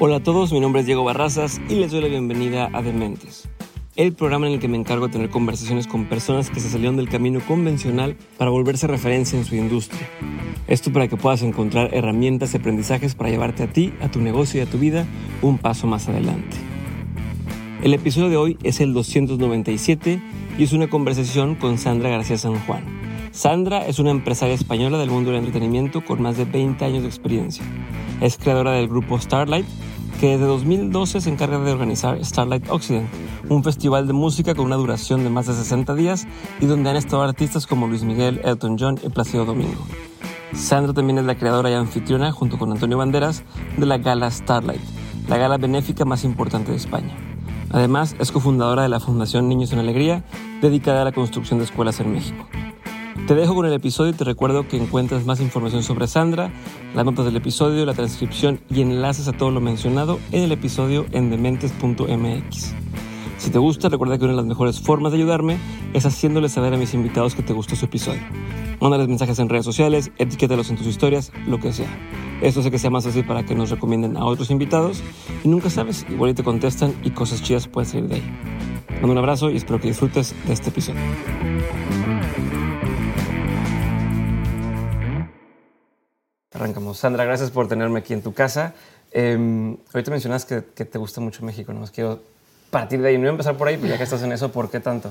Hola a todos, mi nombre es Diego Barrazas y les doy la bienvenida a Dementes, el programa en el que me encargo de tener conversaciones con personas que se salieron del camino convencional para volverse referencia en su industria. Esto para que puedas encontrar herramientas y aprendizajes para llevarte a ti, a tu negocio y a tu vida un paso más adelante. El episodio de hoy es el 297 y es una conversación con Sandra García San Juan. Sandra es una empresaria española del mundo del entretenimiento con más de 20 años de experiencia. Es creadora del grupo Starlight, que desde 2012 se encarga de organizar Starlight Occident, un festival de música con una duración de más de 60 días y donde han estado artistas como Luis Miguel, Elton John y Placido Domingo. Sandra también es la creadora y anfitriona, junto con Antonio Banderas, de la gala Starlight, la gala benéfica más importante de España. Además, es cofundadora de la Fundación Niños en Alegría, dedicada a la construcción de escuelas en México. Te dejo con el episodio y te recuerdo que encuentras más información sobre Sandra, las notas del episodio, la transcripción y enlaces a todo lo mencionado en el episodio en dementes.mx. Si te gusta, recuerda que una de las mejores formas de ayudarme es haciéndole saber a mis invitados que te gustó su episodio. Mándales mensajes en redes sociales, etiquétalos en tus historias, lo que sea. Esto hace que sea más fácil para que nos recomienden a otros invitados y nunca sabes, igual y te contestan y cosas chidas pueden salir de ahí. Mando un abrazo y espero que disfrutes de este episodio. Arrancamos. Sandra, gracias por tenerme aquí en tu casa. Eh, ahorita mencionas que, te gusta mucho México, ¿no? Quiero partir de ahí. No voy a empezar por ahí, pero ya que estás en eso, ¿por qué tanto?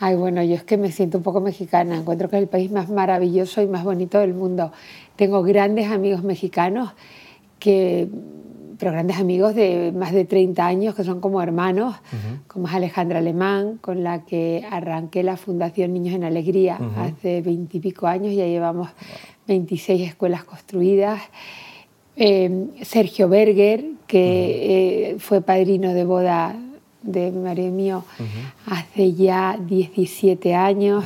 Ay, bueno, yo es que me siento un poco mexicana. Encuentro que es el país más maravilloso y más bonito del mundo. Tengo grandes amigos mexicanos, que, pero grandes amigos de más de 30 años, que son como hermanos, uh -huh. como es Alejandra Alemán, con la que arranqué la Fundación Niños en Alegría uh -huh. hace 20 y pico años. Ya llevamos 26 escuelas construidas. Eh, Sergio Berger, que uh -huh. eh, fue padrino de boda de mi marido mío hace ya 17 años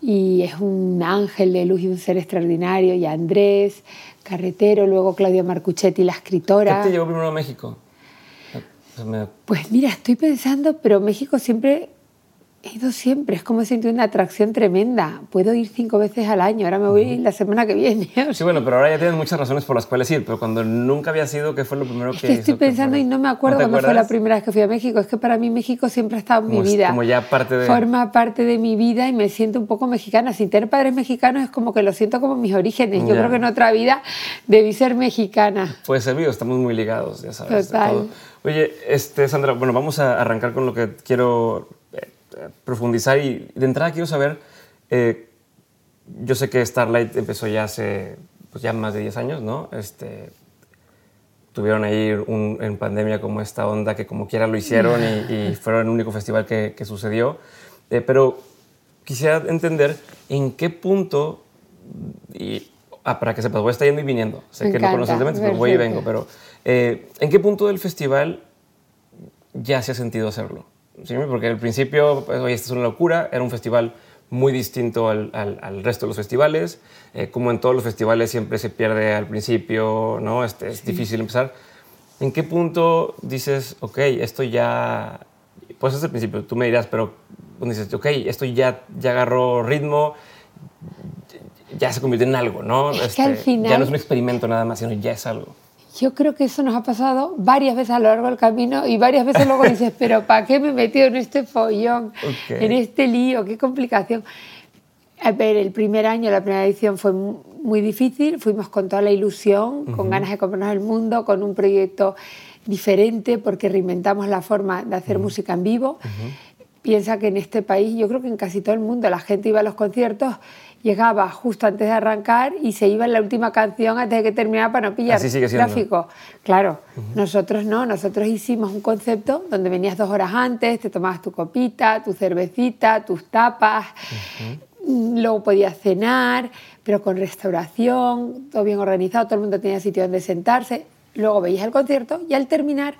y es un ángel de luz y un ser extraordinario. Y Andrés Carretero, luego Claudia Marcuchetti, la escritora. ¿Qué te llevó primero a México? Pues mira, estoy pensando, pero México siempre He ido siempre, es como siento una atracción tremenda. Puedo ir cinco veces al año, ahora me voy uh -huh. la semana que viene. Sí, bueno, pero ahora ya tienes muchas razones por las cuales ir, pero cuando nunca había sido, ¿qué fue lo primero es que que estoy pensando y no me acuerdo ¿No cuándo fue la primera vez que fui a México. Es que para mí México siempre ha estado en como, mi vida. Como ya parte de... Forma parte de mi vida y me siento un poco mexicana. Sin tener padres mexicanos es como que lo siento como mis orígenes. Yo ya. creo que en otra vida debí ser mexicana. Puede ser, estamos muy ligados, ya sabes. Total. Oye, este, Sandra, bueno, vamos a arrancar con lo que quiero profundizar y de entrada quiero saber, eh, yo sé que Starlight empezó ya hace pues ya más de 10 años, ¿no? Este, tuvieron ahí un, en pandemia como esta onda que como quiera lo hicieron y, y fueron el único festival que, que sucedió, eh, pero quisiera entender en qué punto, y ah, para que sepas, voy a estar yendo y viniendo, sé Me que encanta, no conoces de pero voy y vengo, pero eh, ¿en qué punto del festival ya se ha sentido hacerlo? ¿Sí? porque al principio, pues, oye, esta es una locura, era un festival muy distinto al, al, al resto de los festivales, eh, como en todos los festivales siempre se pierde al principio, ¿no? Este, es sí. difícil empezar. ¿En qué punto dices, ok, esto ya, pues es el principio, tú me dirás, pero dices, ok, esto ya, ya agarró ritmo, ya se convirtió en algo, ¿no? Es este, que al final... Ya no es un experimento nada más, sino ya es algo. Yo creo que eso nos ha pasado varias veces a lo largo del camino y varias veces luego dices, pero ¿para qué me he metido en este follón, okay. en este lío? ¡Qué complicación! A ver, el primer año, la primera edición fue muy difícil, fuimos con toda la ilusión, uh -huh. con ganas de comernos el mundo, con un proyecto diferente porque reinventamos la forma de hacer uh -huh. música en vivo. Uh -huh. Piensa que en este país, yo creo que en casi todo el mundo, la gente iba a los conciertos llegaba justo antes de arrancar y se iba en la última canción antes de que terminara para no pillar tráfico. Claro, uh -huh. nosotros no, nosotros hicimos un concepto donde venías dos horas antes, te tomabas tu copita, tu cervecita, tus tapas, uh -huh. luego podías cenar, pero con restauración, todo bien organizado, todo el mundo tenía sitio donde sentarse, luego veías el concierto y al terminar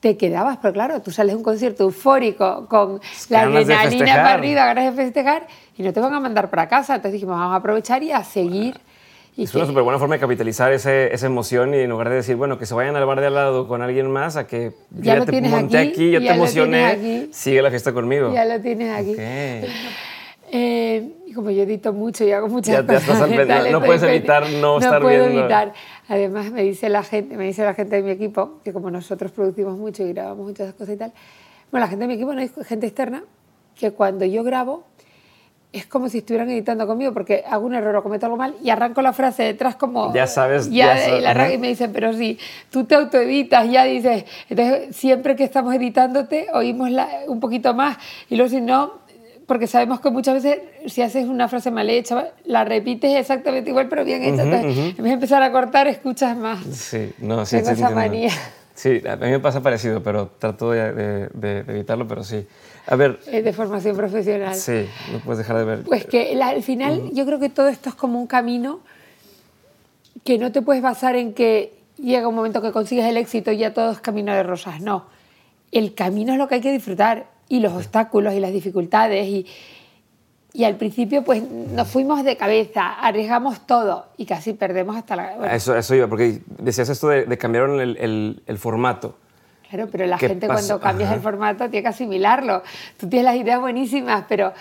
te quedabas, pero claro, tú sales de un concierto eufórico con la adrenalina para arriba, ganas de festejar y no te van a mandar para casa. Entonces dijimos, vamos a aprovechar y a seguir. Y es que... una súper buena forma de capitalizar ese, esa emoción y en lugar de decir, bueno, que se vayan al bar de al lado con alguien más, a que ya, ya te monté aquí, aquí yo te emocioné, sigue la fiesta conmigo. Ya lo tienes aquí. Okay. Eh, Y como yo edito mucho y hago muchas ya cosas. no, no puedes evitar no, estar puedo viendo. evitar. Además, me dice, la gente, me dice la gente de mi equipo, que como nosotros producimos mucho y grabamos muchas cosas y tal, bueno, la gente de mi equipo no es gente externa, que cuando yo grabo es como si estuvieran editando conmigo porque hago un error o cometo algo mal y arranco la frase detrás como... Ya sabes. Ya, ya y, la, y, me dicen, pero si tú te autoeditas, ya dices, entonces siempre que estamos editándote oímos la, un poquito más y luego si no, porque sabemos que muchas veces si haces una frase mal hecha, la repites exactamente igual pero bien hecha. Uh -huh, entonces, uh -huh. en vez de empezar a cortar, escuchas más. Sí, no, sí, Tengo sí, esa manía. Sí, a mí me pasa parecido, pero trato de, de, de evitarlo, pero sí. A ver. Es de formación profesional. Sí, no puedes dejar de ver. Pues que la, al final uh -huh. yo creo que todo esto es como un camino que no te puedes basar en que llega un momento que consigues el éxito y ya todo es camino de rosas. No. El camino es lo que hay que disfrutar y los obstáculos y las dificultades y, y al principio pues nos fuimos de cabeza, arriesgamos todo y casi perdemos hasta la... Bueno. Eso, eso iba, porque decías esto de, de cambiar el, el, el, formato. Claro, pero la gente cuando cambias Ajá. el formato tiene que asimilarlo. Tú tienes las ideas buenísimas, pero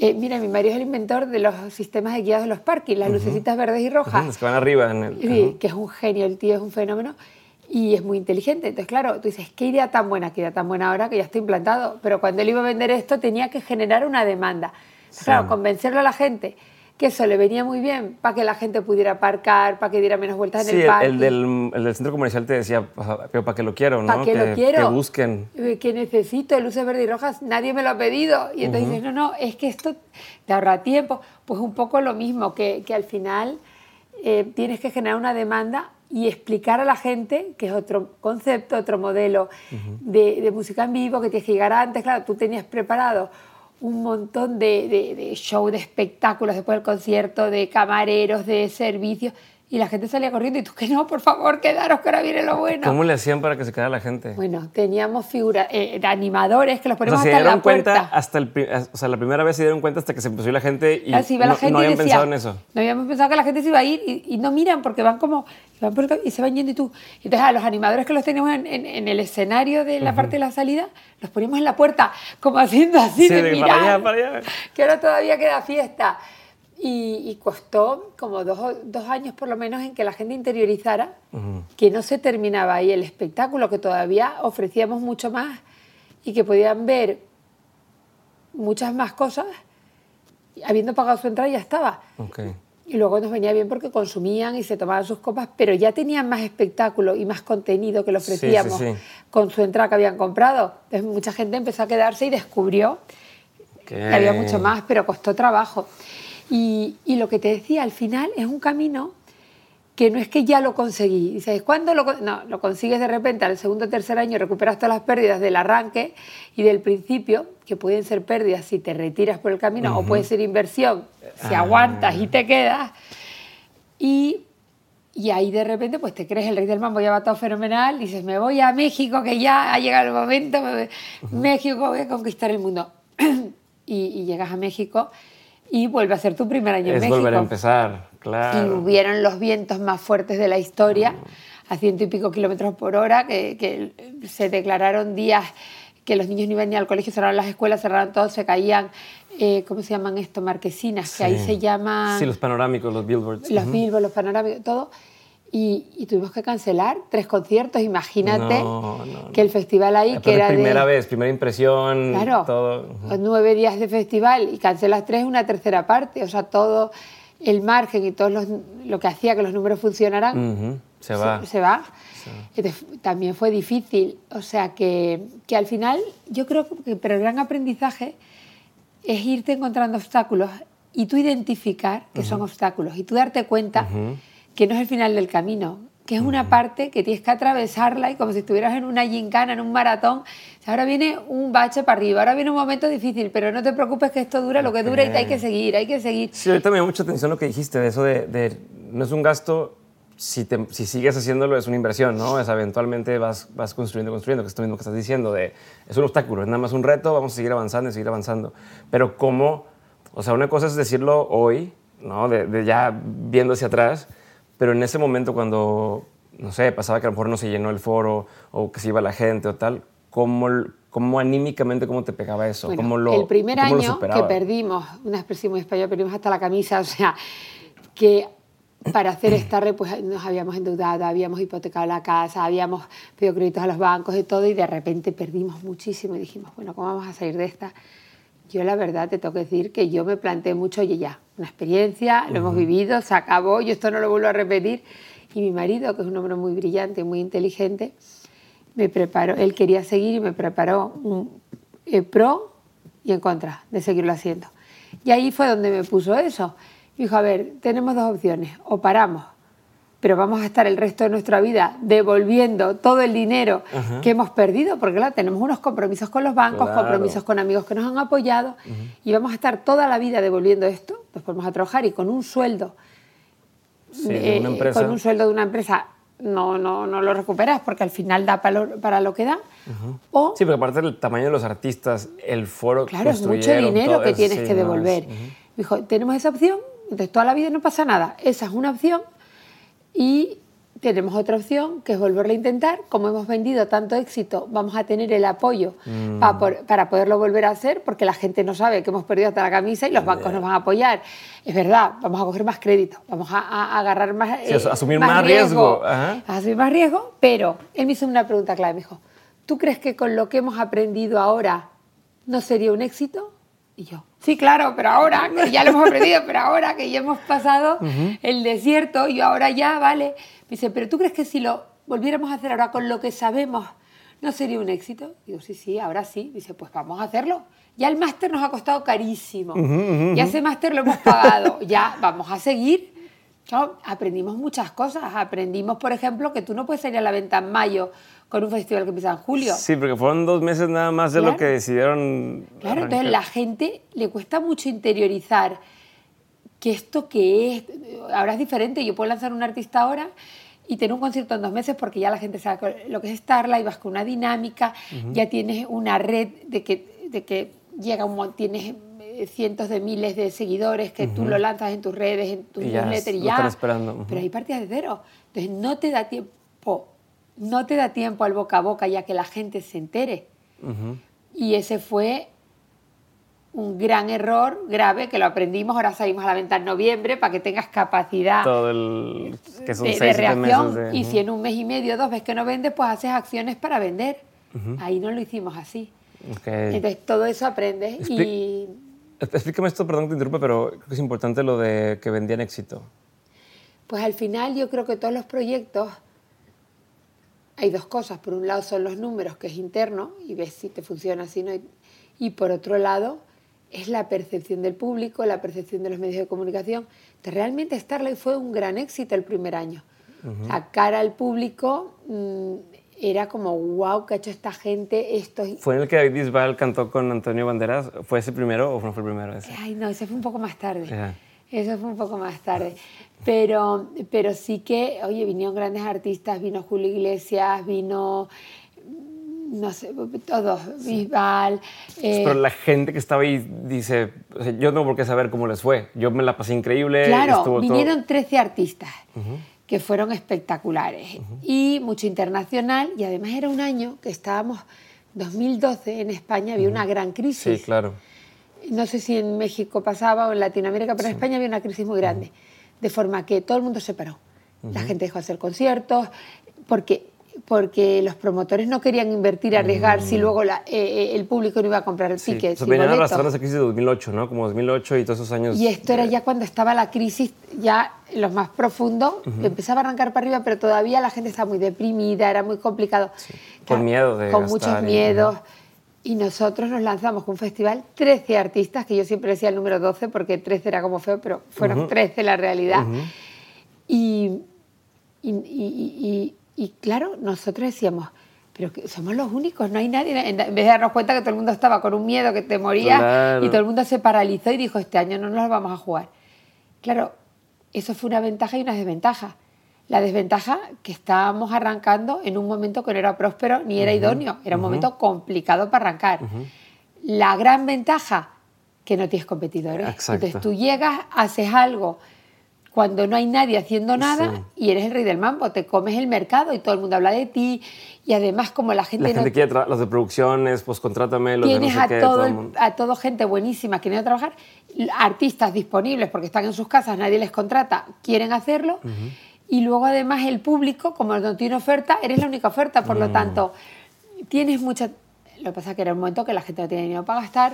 eh, mira, mi marido es el inventor de los sistemas de guiados de los parques, las uh -huh. lucecitas verdes y rojas. Uh -huh, que van arriba. En el, sí, uh -huh. que es un genio, el tío es un fenómeno y es muy inteligente. Entonces, claro, tú dices, qué idea tan buena, qué idea tan buena ahora que ya está implantado. Pero cuando él iba a vender esto tenía que generar una demanda. Sí. Claro, convencerlo a la gente que eso le venía muy bien para que la gente pudiera aparcar, para que diera menos vueltas sí, en el parque. El del, el del centro comercial te decía, pero para que lo quiero, ¿no? Para que, lo quiero. Que busquen. Que necesito luces verdes y rojas, nadie me lo ha pedido. Y entonces uh -huh. dices, no, no, es que esto te ahorra tiempo. Pues un poco lo mismo, que, que al final eh, tienes que generar una demanda y explicar a la gente, que es otro concepto, otro modelo uh -huh. de, de música en vivo, que tienes que llegar antes. Claro, tú tenías preparado un montón de, de, show, de espectáculos después del concierto, de camareros, de servicios, y la gente salía corriendo y tú que no, por favor, quedaros que ahora viene lo bueno. ¿Cómo le hacían para que se quedara la gente? Bueno, teníamos figuras, eh, de animadores que los ponemos o sea, hasta se dieron en la puerta. cuenta hasta el, o sea, la primera vez se dieron cuenta hasta que se empezó la gente y Así va no, la gente no habían decía, pensado en eso. No habíamos pensado que la gente se iba a ir y, y no miran porque van como van por el, y se van yendo y tú. Entonces a los animadores que los teníamos en, en, en el escenario de la uh -huh. parte de la salida, los poníamos en la puerta, como haciendo así sí, de, de mirar, para allá, para allá. que ahora todavía queda fiesta. Y, y, costó como dos, dos, años por lo menos en que la gente interiorizara uh -huh. que no se terminaba ahí el espectáculo, que todavía ofrecíamos mucho más y que podían ver muchas más cosas habiendo pagado su entrada ya estaba. Okay. Y luego nos venía bien porque consumían y se tomaban sus copas, pero ya tenían más espectáculo y más contenido que le ofrecíamos sí, sí, sí. con su entrada que habían comprado. Entonces mucha gente empezó a quedarse y descubrió que había mucho más, pero costó trabajo. Y, y, lo que te decía, al final es un camino que no es que ya lo conseguí. Dices, ¿cuándo lo No, lo consigues de repente al segundo o tercer año, recuperas todas las pérdidas del arranque y del principio, que pueden ser pérdidas si te retiras por el camino, uh -huh. o puede ser inversión si ah. aguantas y te quedas. Y, y, ahí de repente pues te crees el rey del mambo, ya va todo fenomenal, dices, me voy a México, que ya ha llegado el momento, me... uh -huh. México, voy a conquistar el mundo. y, y llegas a México y vuelve a ser tu primer año es en México. volver a empezar, claro. Y hubieron los vientos más fuertes de la historia, a ciento y pico kilómetros por hora, que, que, se declararon días que los niños no iban ni al colegio, cerraron las escuelas, cerraron todo, se caían, eh, ¿cómo se llaman esto? Marquesinas, sí. que ahí se llaman... Sí, los panorámicos, los billboards. Los uh -huh. billboards, los panorámicos, todo. Y, y, tuvimos que cancelar tres conciertos. Imagínate no, no, que el festival ahí, Después que era primera de, vez, primera impresión, claro, todo. Los nueve días de festival y cancelas tres, una tercera parte. O sea, todo el margen y todo los, lo que hacía que los números funcionaran uh -huh. se, va. Se, se va. Entonces, también fue difícil. O sea, que, que al final yo creo que pero el gran aprendizaje es irte encontrando obstáculos y tú identificar que uh -huh. son obstáculos y tú darte cuenta uh -huh. Que no es el final del camino, que es una parte que tienes que atravesarla y como si estuvieras en una gincana, en un maratón. Ahora viene un bache para arriba, ahora viene un momento difícil, pero no te preocupes que esto dura lo que dura y hay que seguir, hay que seguir. Sí, ahorita me llama mucha atención lo que dijiste de eso de, de no es un gasto, si, te, si, sigues haciéndolo es una inversión, ¿no? Es eventualmente vas, vas construyendo, construyendo, que es lo mismo que estás diciendo, de, es un obstáculo, es nada más un reto, vamos a seguir avanzando y seguir avanzando. Pero cómo, o sea, una cosa es decirlo hoy, ¿no? De, de ya viendo hacia atrás, pero en ese momento cuando, no sé, pasaba que a lo mejor no se llenó el foro o que se iba la gente o tal, ¿cómo, ¿Cómo anímicamente, cómo te pegaba eso? ¿Cómo lo, el primer año que perdimos, una expresión muy española, perdimos hasta la camisa, o sea, que para hacer esta red pues nos habíamos endeudado, habíamos hipotecado la casa, habíamos pedido créditos a los bancos y todo y de repente perdimos muchísimo y dijimos, bueno, ¿cómo vamos a salir de esta? Yo la verdad te tengo que decir que yo me planteé mucho, y ya, una experiencia, lo hemos vivido, se acabó, yo esto no lo vuelvo a repetir. Y mi marido, que es un hombre muy brillante, muy inteligente, me preparó, él quería seguir y me preparó un eh, pro y en contra de seguirlo haciendo. Y ahí fue donde me puso eso. Dijo, a ver, tenemos dos opciones, o paramos, pero vamos a estar el resto de nuestra vida devolviendo todo el dinero que hemos perdido, porque claro, tenemos unos compromisos con los bancos, compromisos con amigos que nos han apoyado, y vamos a estar toda la vida devolviendo esto, pues vamos a trabajar y con un sueldo, con un sueldo de una empresa no, no, no lo recuperas porque al final da para lo, para lo que da. o, sí, pero aparte del tamaño de los artistas, el foro Claro, es mucho dinero que tienes que devolver. Dijo, tenemos esa opción, entonces toda la vida no pasa nada. Esa es una opción y tenemos otra opción, que es volverlo a intentar. Como hemos vendido tanto éxito, vamos a tener el apoyo mm. para, poderlo volver a hacer, porque la gente no sabe que hemos perdido hasta la camisa y los bancos nos van a apoyar. Es verdad, vamos a coger más crédito, vamos a, agarrar más... Sí, asumir más, riesgo. Asumir más riesgo, pero él me hizo una pregunta clave, me dijo, ¿tú crees que con lo que hemos aprendido ahora no sería un éxito? Y yo, sí, claro, pero ahora, que ya lo hemos aprendido, pero ahora que ya hemos pasado el desierto y ahora ya, vale. Me dice, pero ¿tú crees que si lo volviéramos a hacer ahora con lo que sabemos, no sería un éxito? Digo, sí, sí, ahora sí. Dice, pues vamos a hacerlo. Ya el máster nos ha costado carísimo. Ya ese máster lo hemos pagado. ya vamos a seguir. aprendimos muchas cosas. Aprendimos, por ejemplo, que tú no puedes salir a la venta en mayo con un festival que empieza en julio. Sí, porque fueron dos meses nada más de lo que decidieron. Claro, entonces la gente le cuesta mucho interiorizar que esto que es, ahora es diferente, yo puedo lanzar un artista ahora y tener un concierto en dos meses porque ya la gente sabe lo que es estarla y vas con una dinámica, ya tienes una red de que, de que llega un tienes eh, cientos de miles de seguidores que tú lo lanzas en tus redes, en tus newsletters y ya. Esperando. Pero hay partidas de cero. Entonces no te da tiempo no te da tiempo al boca a boca ya que la gente se entere. Y ese fue un gran error grave que lo aprendimos. Ahora salimos a la venta en noviembre para que tengas capacidad de, reacción. Y si en un mes y medio, dos ves que no vendes, pues haces acciones para vender. Ahí no lo hicimos así. Entonces todo eso aprendes y... Explícame esto, perdón que te interrumpa, pero creo que es importante lo de que vendían éxito. Pues al final yo creo que todos los proyectos hay dos cosas. Por un lado son los números, que es interno, y ves si te funciona, si no. Y por otro lado es la percepción del público, la percepción de los medios de comunicación. realmente Starlight fue un gran éxito el primer año. A cara al público mm, era como, wow, ¿qué ha hecho esta gente? Esto... ¿Fue en el que David Bisbal cantó con Antonio Banderas? ¿Fue ese primero o no fue el primero ese? Ay, no, ese fue un poco más tarde. Eso fue un poco más tarde. Pero, pero sí que, oye, vinieron grandes artistas, vino Julio Iglesias, vino, no sé, todos, Bisbal. Eh, pero la gente que estaba ahí dice, yo no tengo por qué saber cómo les fue. Yo me la pasé increíble. Claro, vinieron 13 artistas. que fueron espectaculares y mucho internacional y además era un año que estábamos 2012 en España había una gran crisis. Sí, claro. No sé si en México pasaba o en Latinoamérica, pero en España había una crisis muy grande de forma que todo el mundo se paró. La gente dejó de hacer conciertos, porque, porque los promotores no querían invertir, arriesgar si mm. luego la, eh, eh, el público no iba a comprar el sí. ticket. Se venían arrastrando esa crisis de 2008, ¿no? Como 2008 y todos esos años. Y esto era ya cuando estaba la crisis, ya los más profundos, empezaba a arrancar para arriba, pero todavía la gente estaba muy deprimida, era muy complicado. Con miedo de Con muchos miedos. Y nosotros nos lanzamos con un festival, 13 artistas, que yo siempre decía el número 12 porque 13 era como feo, pero fueron 13 la realidad. y, y, y, claro, nosotros decíamos, pero que somos los únicos, no hay nadie. En vez de darnos cuenta que todo el mundo estaba con un miedo que te moría y todo el mundo se paralizó y dijo, este año no nos lo vamos a jugar. Claro, eso fue una ventaja y una desventaja. La desventaja que estábamos arrancando en un momento que no era próspero ni era idóneo, era un momento complicado para arrancar. La gran ventaja que no tienes competidores. Entonces tú llegas, haces algo cuando no hay nadie haciendo nada y eres el rey del mambo, te comes el mercado y todo el mundo habla de ti y además como la gente... La gente quiere los de producciones, pues contrátame, los tienes de no sé a, qué, todo el el- mundo. a todo gente buenísima que viene a trabajar, artistas disponibles porque están en sus casas, nadie les contrata, quieren hacerlo y luego además el público, como no tiene oferta, eres la única oferta, por lo tanto tienes mucha... Lo que pasa es que era un momento que la gente no tenía dinero para gastar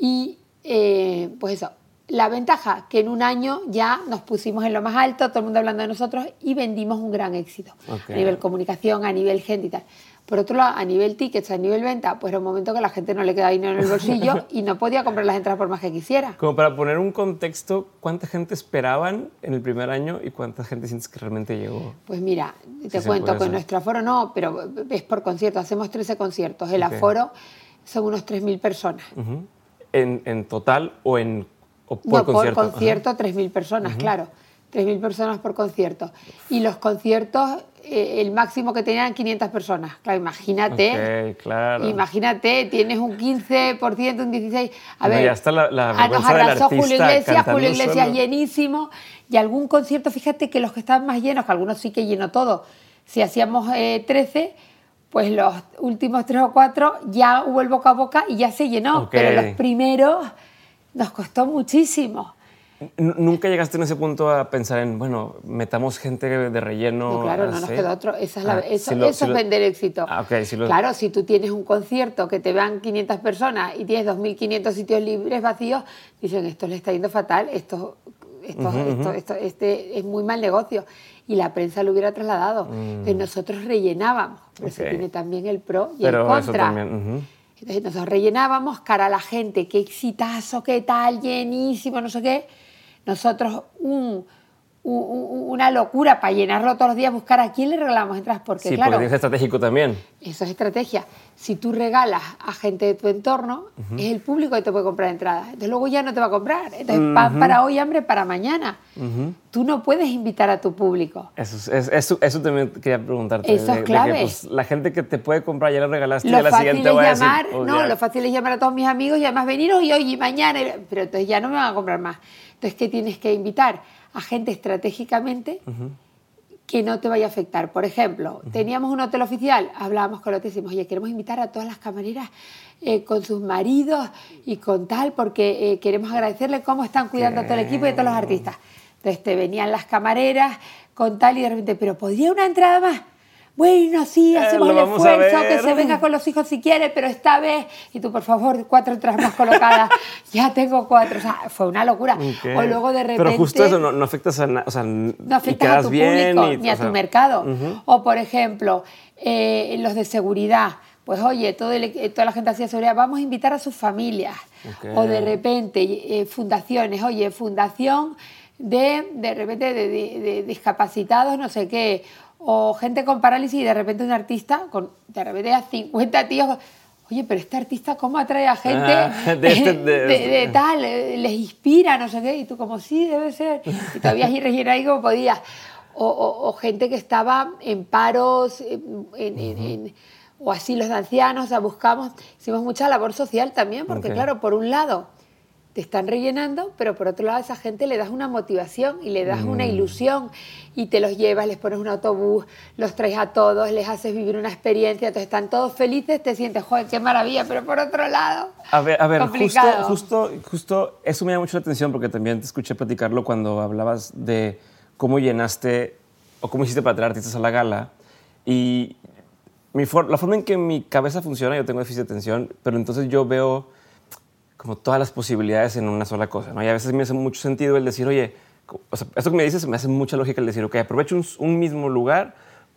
y eh, pues eso, la ventaja que en un año ya nos pusimos en lo más alto, todo el mundo hablando de nosotros y vendimos un gran éxito a nivel comunicación, a nivel gente y tal. Por otro lado, a nivel tickets, a nivel venta, pues era un momento que la gente no le quedaba dinero en el bolsillo y no podía comprar las entradas por más que quisiera. Como para poner un contexto, ¿cuánta gente esperaban en el primer año y cuánta gente sientes que realmente llegó? Pues mira, te cuento que hacer. nuestro aforo no, pero es por concierto, hacemos 13 conciertos. El aforo son unos 3.000 personas. ¿En, en total o, en, o por no, concierto? por concierto, 3.000 personas, claro. 3.000 personas por concierto. Y los conciertos, el máximo que tenían 500 personas. Claro, imagínate. Claro. Imagínate, tienes un 15%, un 16%. A No, ver, ya está la- la ah, nos arrasó Julio Iglesias, Julio Iglesias solo. llenísimo. Y algún concierto, fíjate que los que estaban más llenos, que algunos sí que llenó todo, si hacíamos eh, 13, pues los últimos 3 o 4 ya hubo el boca a boca y ya se llenó. Pero los primeros nos costó muchísimo. ¿Nunca llegaste en ese punto a pensar en, bueno, metamos gente de relleno? No, claro, no nos así? quedó otro. Esa es la- Ah, eso sí lo- eso sí es lo- vender éxito. Ah, ok, sí lo- Claro, si tú tienes un concierto que te vean 500 personas y tienes 2.500 sitios libres vacíos, dicen, esto le está yendo fatal, esto, esto, esto, esto- este es muy mal negocio. Y la prensa lo hubiera trasladado. Entonces nosotros rellenábamos. Pero eso Mm. Ok. tiene también el pro y Pero el eso contra. también, ujú. Entonces nosotros rellenábamos cara a la gente, qué exitazo, qué tal, llenísimo, no sé qué. Nosotros un, un- un- una locura para llenarlo todos los días, buscar a quién le regalamos entradas, porque Sí, claro, porque tienes estratégico también. eso es estrategia. Si tú regalas a gente de tu entorno, es el público que te puede comprar entradas. Entonces luego ya no te va a comprar. Entonces pan para hoy, hambre para mañana. Tú no puedes invitar a tu público. Eso, es- es- eso, eso también quería preguntarte. Eso es que, clave. pues, la gente que te puede comprar ya le regalaste y Lo a la siguiente es va a decir, llamar, "Oh, no, ya". lo fácil es llamar a todos mis amigos y además venir hoy, hoy y mañana, y- pero entonces ya no me van a comprar más. Entonces, ¿qué tienes que invitar? A gente estratégicamente que no te vaya a afectar. Por ejemplo, teníamos un hotel oficial, hablábamos con el hotel y decimos, oye, queremos invitar a todas las camareras eh, con sus maridos y con tal, porque eh, queremos agradecerle cómo están cuidando a todo el equipo y a todos los artistas. Entonces te venían las camareras con tal y de repente, pero ¿podría una entrada más? Bueno, sí, Eh, hacemos lo el esfuerzo, que se venga con los hijos si quiere, pero esta vez, y tú por favor, cuatro entradas más colocadas, ya tengo cuatro, o sea, fue una locura. O luego de repente... Pero justo eso, no, no afectas a nada, o sea, No afectas a tu bien público y, ni a sea, tu mercado. O, por ejemplo, eh, los de seguridad. Pues oye, todo el- eh, toda la gente hacía seguridad, vamos a invitar a sus familias. O de repente, eh, fundaciones, oye, fundación de, de repente, de, de- de discapacitados, no sé qué. O gente con parálisis y de repente un artista, con de repente a 50 tíos. Oye, pero este artista, ¿cómo atrae a gente Ah, de este- de- de- de tal? eh, Les inspira, no sé qué. Y tú, como sí, debe ser. Y todavía rellenar ahí como podías. O, o- o gente que estaba en paros, en, en- en- en- o asilos de ancianos, o sea, buscamos, hicimos mucha labor social también, porque claro, por un lado te están rellenando, pero por otro lado a esa gente le das una motivación y le das una Mm. ilusión y te los llevas, les pones un autobús, los traes a todos, les haces vivir una experiencia, entonces están todos felices, te sientes, joder, qué maravilla, pero por otro lado, A ver, a ver justo, justo, justo eso me llama mucho la atención porque también te escuché platicarlo cuando hablabas de cómo llenaste o cómo hiciste para traer artistas a la gala. Y mi for- la forma en que mi cabeza funciona, yo tengo déficit de atención, pero entonces yo veo como todas las posibilidades en una sola cosa. ¿no? Y a veces me hace mucho sentido el decir, oye, o sea, esto que me dices me hace mucha lógica el decir, ok, aprovecho un, un mismo lugar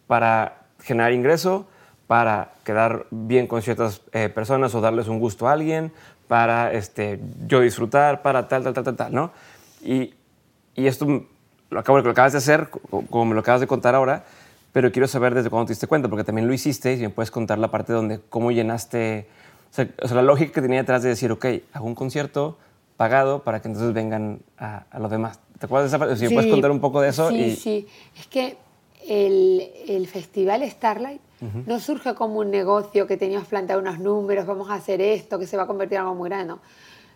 para generar ingreso, para quedar bien con ciertas eh, personas o darles un gusto a alguien, para este, yo disfrutar, para tal, tal, tal, tal, tal, ¿no? Y, y esto lo, acabo, lo acabas de hacer, co- como me lo acabas de contar ahora, pero quiero saber desde cuándo te diste cuenta, porque también lo hiciste y me puedes contar la parte donde cómo llenaste, o sea, o sea, la lógica que tenía detrás de decir, ok, hago un concierto pagado para que entonces vengan a, a los demás. ¿Te acuerdas de esa parte? Si me puedes Sí, contar un poco de eso. Sí, y, sí. Es que el, el festival Starlight no surge como un negocio que teníamos planteado unos números, vamos a hacer esto, que se va a convertir en algo muy grande. no.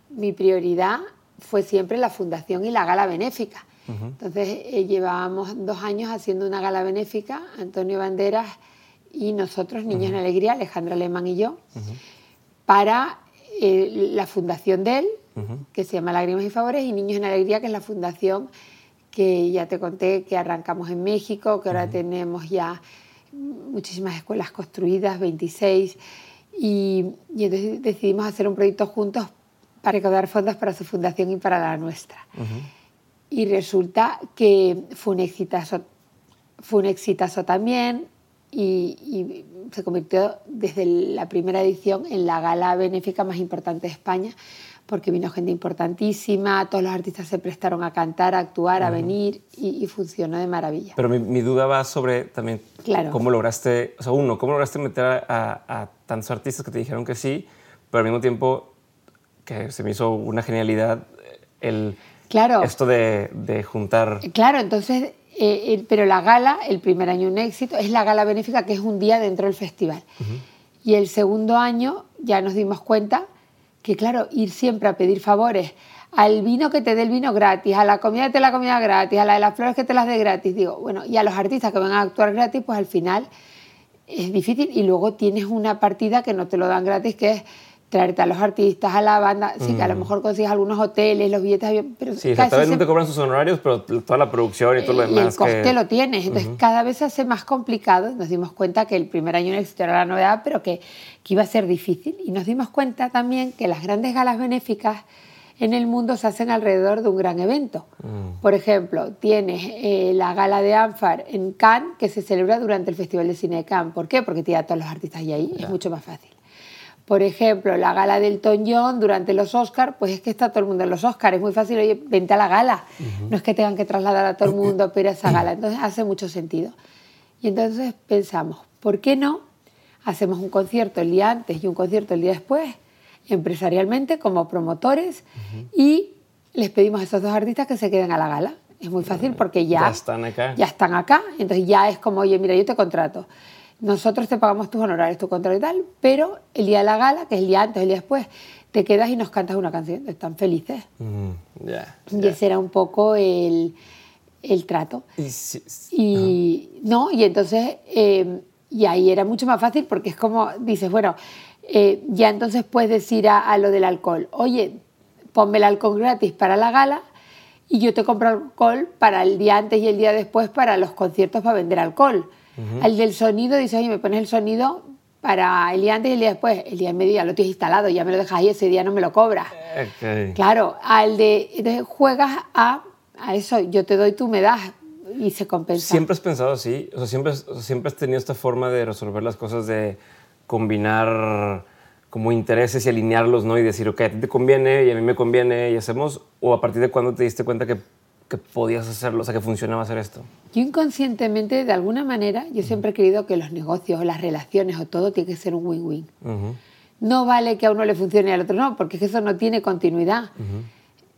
Mi prioridad fue siempre la fundación y la gala benéfica. Entonces eh, llevábamos dos años haciendo una gala benéfica, Antonio Banderas y nosotros, Niños en Alegría, Alejandra Alemán y yo, para eh, la fundación de él, que se llama Lágrimas y Favores, y Niños en Alegría, que es la fundación que ya te conté que arrancamos en México, que ahora tenemos ya muchísimas escuelas construidas, 26, y, entonces decidimos hacer un proyecto juntos para recaudar fondos para su fundación y para la nuestra. Y resulta que fue un exitazo, fue un exitazo también y, se convirtió desde la primera edición en la gala benéfica más importante de España porque vino gente importantísima, todos los artistas se prestaron a cantar, a actuar, a venir y, funcionó de maravilla. Pero mi, duda va sobre también cómo lograste, o sea, uno, cómo lograste meter a, a, tantos artistas que te dijeron que sí, pero al mismo tiempo que se me hizo una genialidad el, claro. esto de, de juntar... Claro, entonces, eh, pero la gala, el primer año un éxito, es la gala benéfica que es un día dentro del festival. Y el segundo año ya nos dimos cuenta que claro, ir siempre a pedir favores al vino que te dé el vino gratis, a la comida que te la comida gratis, a la de las flores que te las dé gratis, digo, bueno, y a los artistas que van a actuar gratis, pues al final es difícil y luego tienes una partida que no te lo dan gratis, que es traerte a los artistas, a la banda, sí, que a lo mm. mejor consigues algunos hoteles, los billetes pero Sí, tal no te cobran sus honorarios, pero toda la producción y todo lo demás. Y el coste lo tienes, entonces cada vez se hace más complicado. Nos dimos cuenta que el primer año éxito era la novedad, pero que, que iba a ser difícil. Y nos dimos cuenta también que las grandes galas benéficas en el mundo se hacen alrededor de un gran evento. Mm. Por ejemplo, tienes eh, la gala de Anfar en Cannes, que se celebra durante el Festival de Cine de Cannes. ¿Por qué? Porque tiene a todos los artistas ahí, es mucho más fácil. Por ejemplo, la gala del John durante los Oscars, pues es que está todo el mundo en los Oscars. Es muy fácil, oye, vente a la gala. No es que tengan que trasladar a todo el mundo ir a esa gala. Entonces hace mucho sentido. Y entonces pensamos, ¿por qué no hacemos un concierto el día antes y un concierto el día después, empresarialmente, como promotores, y les pedimos a esos dos artistas que se queden a la gala? Es muy fácil porque ya, ya están acá. Ya están acá. Entonces ya es como, oye, mira, yo te contrato nosotros te pagamos tus honorarios, tu contrato y tal, pero el día de la gala, que es el día antes, el día después, te quedas y nos cantas una canción. Están felices. Mm, y ese era un poco el, el trato. Y, no, y entonces, eh, y ahí era mucho más fácil porque es como, dices, bueno, eh, ya entonces puedes decir a, a, lo del alcohol, oye, ponme el alcohol gratis para la gala y yo te compro alcohol para el día antes y el día después para los conciertos para vender alcohol. Al del sonido dice, oye, me pones el sonido para el día antes y el día después. El día en medio ya lo tienes instalado, ya me lo dejas ahí, ese día no me lo cobras. Claro, al de, entonces juegas a, a eso, yo te doy, tú me das y se compensa. ¿Siempre has pensado así? O sea, ¿siempre, siempre has tenido esta forma de resolver las cosas, de combinar como intereses y alinearlos, ¿no? Y decir, ok, a ti te conviene y a mí me conviene y hacemos, o a partir de cuándo te diste cuenta que que podías hacerlo, o sea, que funcionaba hacer esto? Yo inconscientemente, de alguna manera, yo siempre he creído que los negocios, las relaciones o todo tiene que ser un win-win. No vale que a uno le funcione y al otro no, porque eso no tiene continuidad.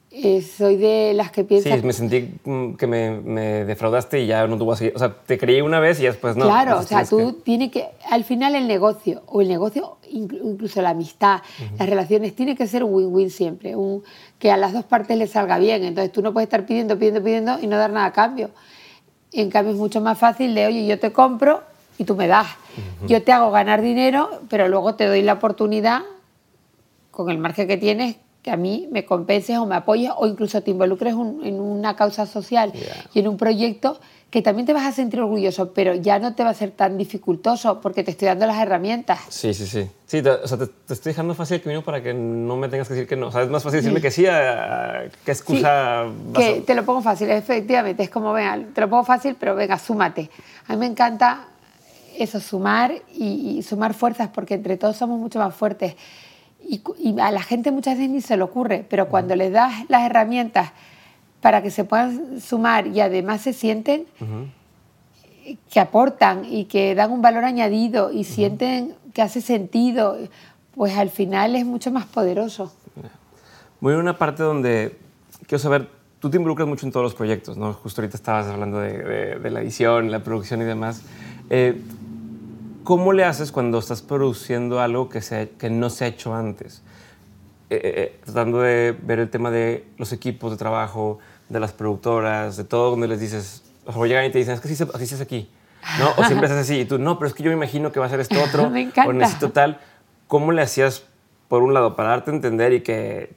Eh, soy de las que piensan... Sí, me sentí mm, que me, me, defraudaste y ya no tuvo así. O sea, te creí una vez y después no. Claro, o sea, tú tienes que... Al final el negocio, o el negocio, incluso la amistad, las relaciones, tiene que ser un win-win siempre. Un, que a las dos partes les salga bien. Entonces tú no puedes estar pidiendo, pidiendo, pidiendo y no dar nada a cambio. En cambio es mucho más fácil de, oye, yo te compro y tú me das. Yo te hago ganar dinero, pero luego te doy la oportunidad, con el margen que tienes, que a mí me compenses o me apoyes o incluso te involucres en una causa social y en un proyecto que también te vas a sentir orgulloso, pero ya no te va a ser tan dificultoso porque te estoy dando las herramientas. Sí, sí, sí. Sí, te, o sea, te, estoy dejando fácil el camino para que no me tengas que decir que no. O sea, es más fácil decirme que sí a, qué excusa. que te lo pongo fácil, efectivamente. Es como, venga, te lo pongo fácil, pero venga, súmate. A mí me encanta eso, sumar y, y sumar fuerzas porque entre todos somos mucho más fuertes. Y, a la gente muchas veces ni se le ocurre, pero cuando les das las herramientas para que se puedan sumar y además se sienten que aportan y que dan un valor añadido y sienten que hace sentido, pues al final es mucho más poderoso. Voy a una parte donde quiero saber, tú te involucras mucho en todos los proyectos, ¿no? Justo ahorita estabas hablando de, la edición, la producción y demás. Eh, ¿Cómo le haces cuando estás produciendo algo que, se, que no se ha hecho antes? Eh, eh, eh, tratando de ver el tema de los equipos de trabajo, de las productoras, de todo, donde les dices, o llegan y te dicen, es que se, así se hace aquí, ¿no? O siempre es así, y tú, no, pero es que yo me imagino que va a ser esto otro, Me encanta. o necesito tal. ¿Cómo le hacías, por un lado, para darte a entender y que,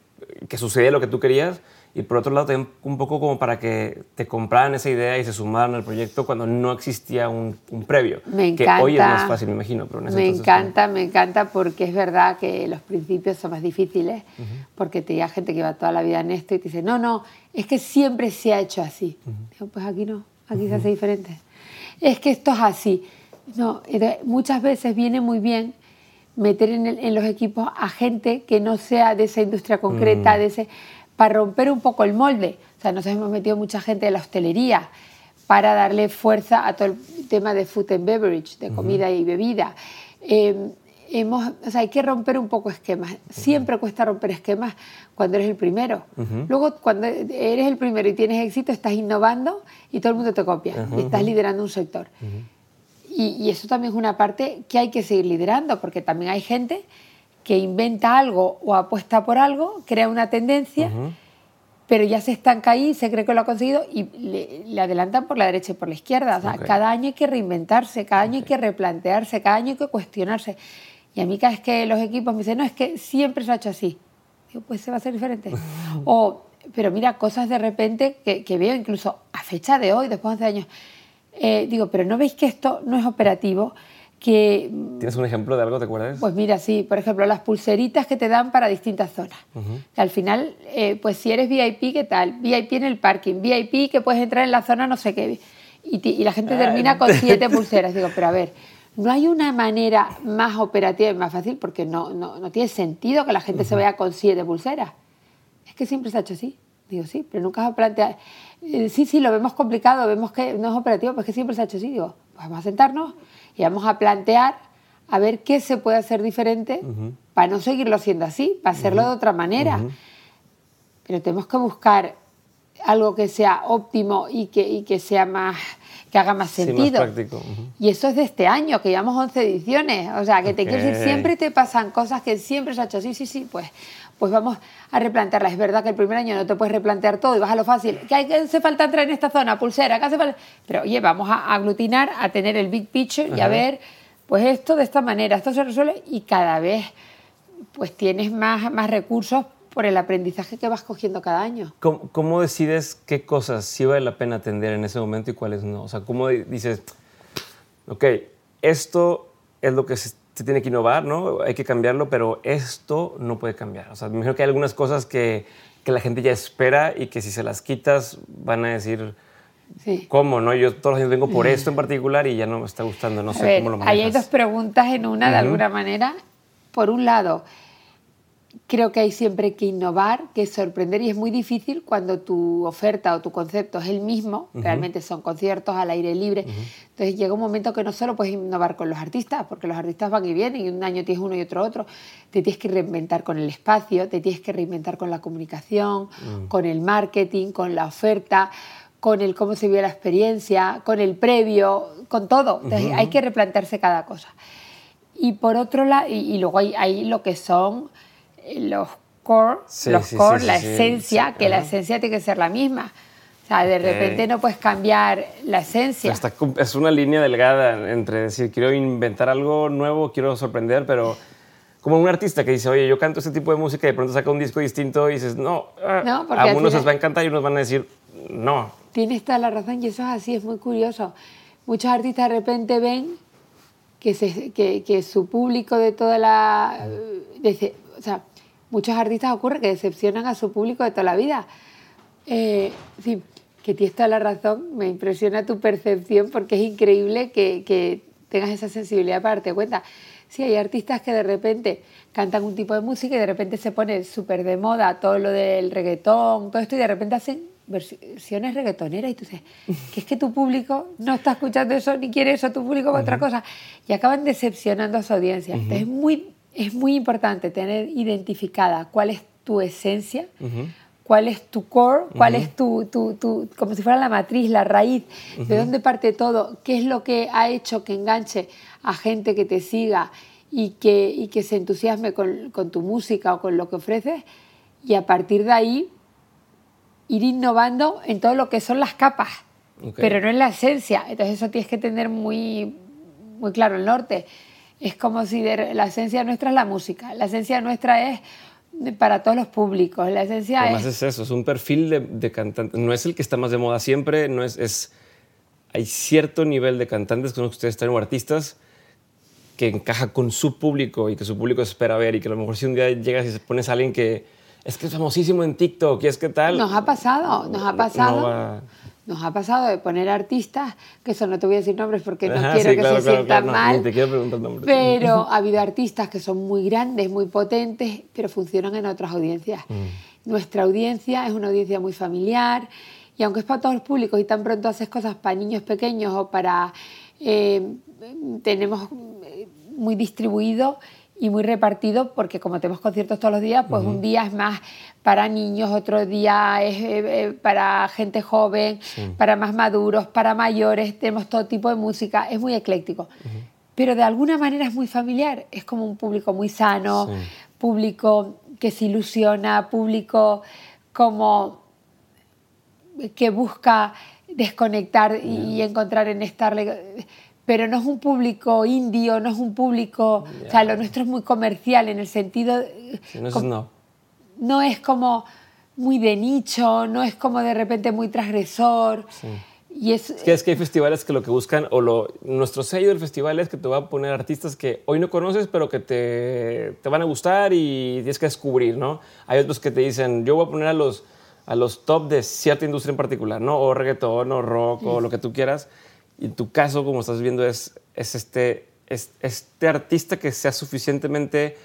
que sucediera lo que tú querías? Y por otro lado, también un poco como para que te compraran esa idea y se sumaran al proyecto cuando no existía un, un previo. Me Que encanta. hoy es más fácil, me imagino. Pero en ese Me entonces, encanta, me encanta porque es verdad que los principios son más difíciles, porque te llega gente que lleva toda la vida en esto y te dice, no, no, es que siempre se ha hecho así. Digo, pues aquí no, aquí se hace diferente. Es que esto es así. No, muchas veces viene muy bien meter en, el- en los equipos a gente que no sea de esa industria concreta, de ese, para romper un poco el molde. O sea, nos hemos metido mucha gente de la hostelería para darle fuerza a todo el tema de food and beverage, de comida y bebida. Eh, hemos, o sea, hay que romper un poco esquemas. Siempre cuesta romper esquemas cuando eres el primero. Luego, cuando eres el primero y tienes éxito, estás innovando y todo el mundo te copia. y estás liderando un sector. Y, y eso también es una parte que hay que seguir liderando, porque también hay gente que inventa algo o apuesta por algo, crea una tendencia, pero ya se estanca ahí, se cree que lo ha conseguido y le, le adelantan por la derecha y por la izquierda. O sea, cada año hay que reinventarse, cada año hay que replantearse, cada año hay que cuestionarse. Y a mí cada vez que los equipos me dicen, no, es que siempre se ha hecho así. Digo, pues se va a hacer diferente. o, pero mira, cosas de repente que, que veo incluso a fecha de hoy, después de 11 años. Eh, digo, pero ¿no veis que esto no es operativo? Que ¿Tienes un ejemplo de algo, te acuerdas? pues mira, sí, por ejemplo, las pulseritas que te dan para distintas zonas. Que al final, eh, pues si eres VIP, ¿qué tal? VIP en el parking, VIP que puedes entrar en la zona no sé qué. Y, y la gente termina con siete pulseras. Digo, pero a ver, ¿no hay una manera más operativa y más fácil? Porque no, no, no tiene sentido que la gente se vaya con siete pulseras. Es que siempre se ha hecho así. Digo, sí, pero nunca se ha planteado. Eh, sí, sí, lo vemos complicado, vemos que no es operativo, pero es que siempre se ha hecho así. Digo, pues vamos a sentarnos y vamos a plantear a ver qué se puede hacer diferente para no seguirlo haciendo así, para hacerlo de otra manera. Pero tenemos que buscar algo que sea óptimo y que, y que sea más que haga más Sí, más sentido. práctico. Y eso es de este año, que llevamos 11 ediciones. O sea, que te quiero decir, siempre te pasan cosas que siempre se ha hecho. Sí, sí, sí, pues, pues vamos a replantearlas. Es verdad que el primer año no te puedes replantear todo y vas a lo fácil. Que hay que hace falta entrar en esta zona, pulsera, que hace falta. Pero oye, vamos a aglutinar, a tener el big picture y a Ajá. ver, pues esto de esta manera, esto se resuelve y cada vez pues tienes más, más recursos por el aprendizaje que vas cogiendo cada año. ¿Cómo, cómo decides qué cosas sí vale la pena atender en ese momento y cuáles no? O sea, ¿cómo di- dices, ok, esto es lo que se, se tiene que innovar, ¿no? Hay que cambiarlo, pero esto no puede cambiar. O sea, me imagino que hay algunas cosas que, que la gente ya espera y que si se las quitas van a decir, Sí. ¿cómo, no? Yo todos los años vengo por esto en particular y ya no me está gustando, no sé ver, cómo lo ahí hay manejas. dos preguntas en una, de alguna manera. Por un lado, creo que hay siempre que innovar, que sorprender, y es muy difícil cuando tu oferta o tu concepto es el mismo, realmente son conciertos al aire libre. Entonces llega un momento que no solo puedes innovar con los artistas, porque los artistas van y vienen, y un año tienes uno y otro otro, te tienes que reinventar con el espacio, te tienes que reinventar con la comunicación, con el marketing, con la oferta con el cómo se vio la experiencia, con el previo, con todo. Entonces, hay que replantearse cada cosa. Y por otro lado, y, y luego hay, hay lo que son los core, Sí, los sí, core sí, la esencia, que la esencia tiene que ser la misma. O sea, de repente no puedes cambiar la esencia. cum- es una línea delgada entre decir, quiero inventar algo nuevo, quiero sorprender, pero como un artista que dice, oye, yo canto este tipo de música y de pronto saca un disco distinto y dices, no, ah", No, a final- les va a encantar y unos van a decir, no. Tienes toda la razón y eso es así, es muy curioso. Muchos artistas de repente ven que, se- que, que su público de toda la... dece- o sea, muchos artistas ocurre que decepcionan a su público de toda la vida. Eh, fin, que tienes toda la razón, me impresiona tu percepción porque es increíble que, que tengas esa sensibilidad para darte cuenta. Sí, hay artistas que de repente cantan un tipo de música y de repente se pone súper de moda todo lo del reggaetón, todo esto, y de repente hacen versiones reggaetoneras y tú dices, que es que tu público no está escuchando eso ni quiere eso, tu público va a otra cosa. Y acaban decepcionando a su audiencia. Entonces es muy, es muy importante tener identificada cuál es tu esencia, cuál es tu core, cuál es tu, tu, tu- como si fuera la matriz, la raíz, de dónde parte todo, qué es lo que ha hecho que enganche a gente que te siga y que, y que se entusiasme con, con tu música o con lo que ofreces, y a partir de ahí ir innovando en todo lo que son las capas, pero no en la esencia. Entonces eso tienes que tener muy, muy claro el norte. Es como si la esencia nuestra es la música, la esencia nuestra es para todos los públicos. La esencia Además es... eso, es un perfil de, de, cantante. No es el que está más de moda siempre, no es, es hay cierto nivel de cantantes con los que ustedes están o artistas que encaja con su público y que su público espera ver y que a lo mejor si un día llegas y pones a alguien que es que es famosísimo en TikTok y es que tal... Nos ha pasado, nos ha pasado. Nos ha pasado de poner artistas, que eso no te voy a decir nombres porque no quiero que se sientan mal. te quiero preguntar nombres. Pero ha habido artistas que son muy grandes, muy potentes, pero funcionan en otras audiencias. Mm. Nuestra audiencia es una audiencia muy familiar y aunque es para todos los públicos y tan pronto haces cosas para niños pequeños o para... Eh, tenemos eh, muy distribuido y muy repartido porque como tenemos conciertos todos los días, pues un día es más para niños, otro día es eh, eh, para gente joven, para más maduros, para mayores, tenemos todo tipo de música, es muy ecléctico. Pero de alguna manera es muy familiar, es como un público muy sano, público que se ilusiona, público como que busca desconectar y, encontrar en estar pero no es un público indio, no es un público, o sea, lo nuestro es muy comercial en el sentido... no, es no. no es como muy de nicho, no es como de repente muy transgresor. Y es, que, es que hay festivales que lo que buscan, o lo, nuestro sello del festival es que te va a poner artistas que hoy no conoces, pero que te, te van a gustar y tienes que descubrir, ¿no? Hay otros que te dicen, yo voy a poner a los, a los top de cierta industria en particular, ¿no? O reggaetón, o rock, o lo que tú quieras y en tu caso, como estás viendo, es, es este, este artista que sea suficientemente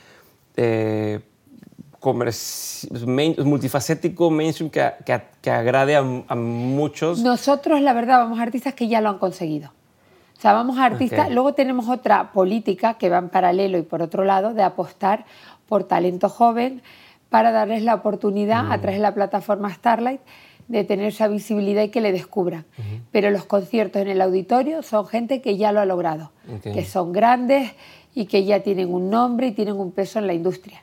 eh, multifacético, mainstream, que, que, agrade a, muchos. Nosotros, la verdad, vamos a artistas que ya lo han conseguido. O sea, vamos a artistas. Luego tenemos otra política que va en paralelo y por otro lado de apostar por talento joven para darles la oportunidad a través de la plataforma Starlight de tener esa visibilidad y que le descubran. Pero los conciertos en el auditorio son gente que ya lo ha logrado, que son grandes y que ya tienen un nombre y tienen un peso en la industria.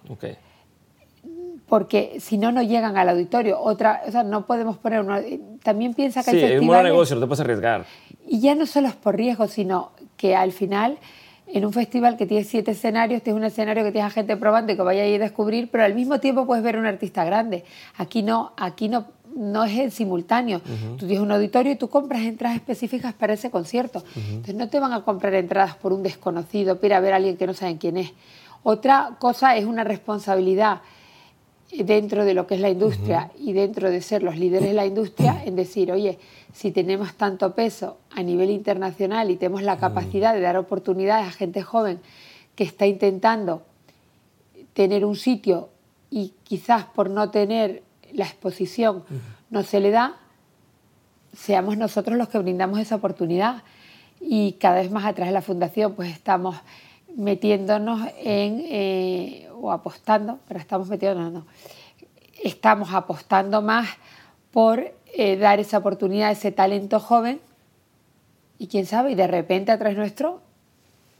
Porque si no, no llegan al auditorio. Otra, o sea, no podemos poner uno. También piensa que sí, es un buen negocio, no te puedes arriesgar. Y ya no solo es por riesgo, sino que al final en un festival que tiene siete escenarios, tienes un escenario que tienes a gente probando y que vaya a ir a descubrir, pero al mismo tiempo puedes ver un artista grande. Aquí no, aquí no no es en simultáneo. Tú tienes un auditorio y tú compras entradas específicas para ese concierto. Entonces no te van a comprar entradas por un desconocido, para ver a alguien que no saben quién es. Otra cosa es una responsabilidad dentro de lo que es la industria y dentro de ser los líderes de la industria en decir, oye, si tenemos tanto peso a nivel internacional y tenemos la capacidad de dar oportunidades a gente joven que está intentando tener un sitio y quizás por no tener la exposición. No se le da, seamos nosotros los que brindamos esa oportunidad. Y cada vez más atrás de la fundación, pues estamos metiéndonos en, eh, o apostando, pero estamos metiéndonos, no, estamos apostando más por eh, dar esa oportunidad a ese talento joven y quién sabe, y de repente atrás nuestro,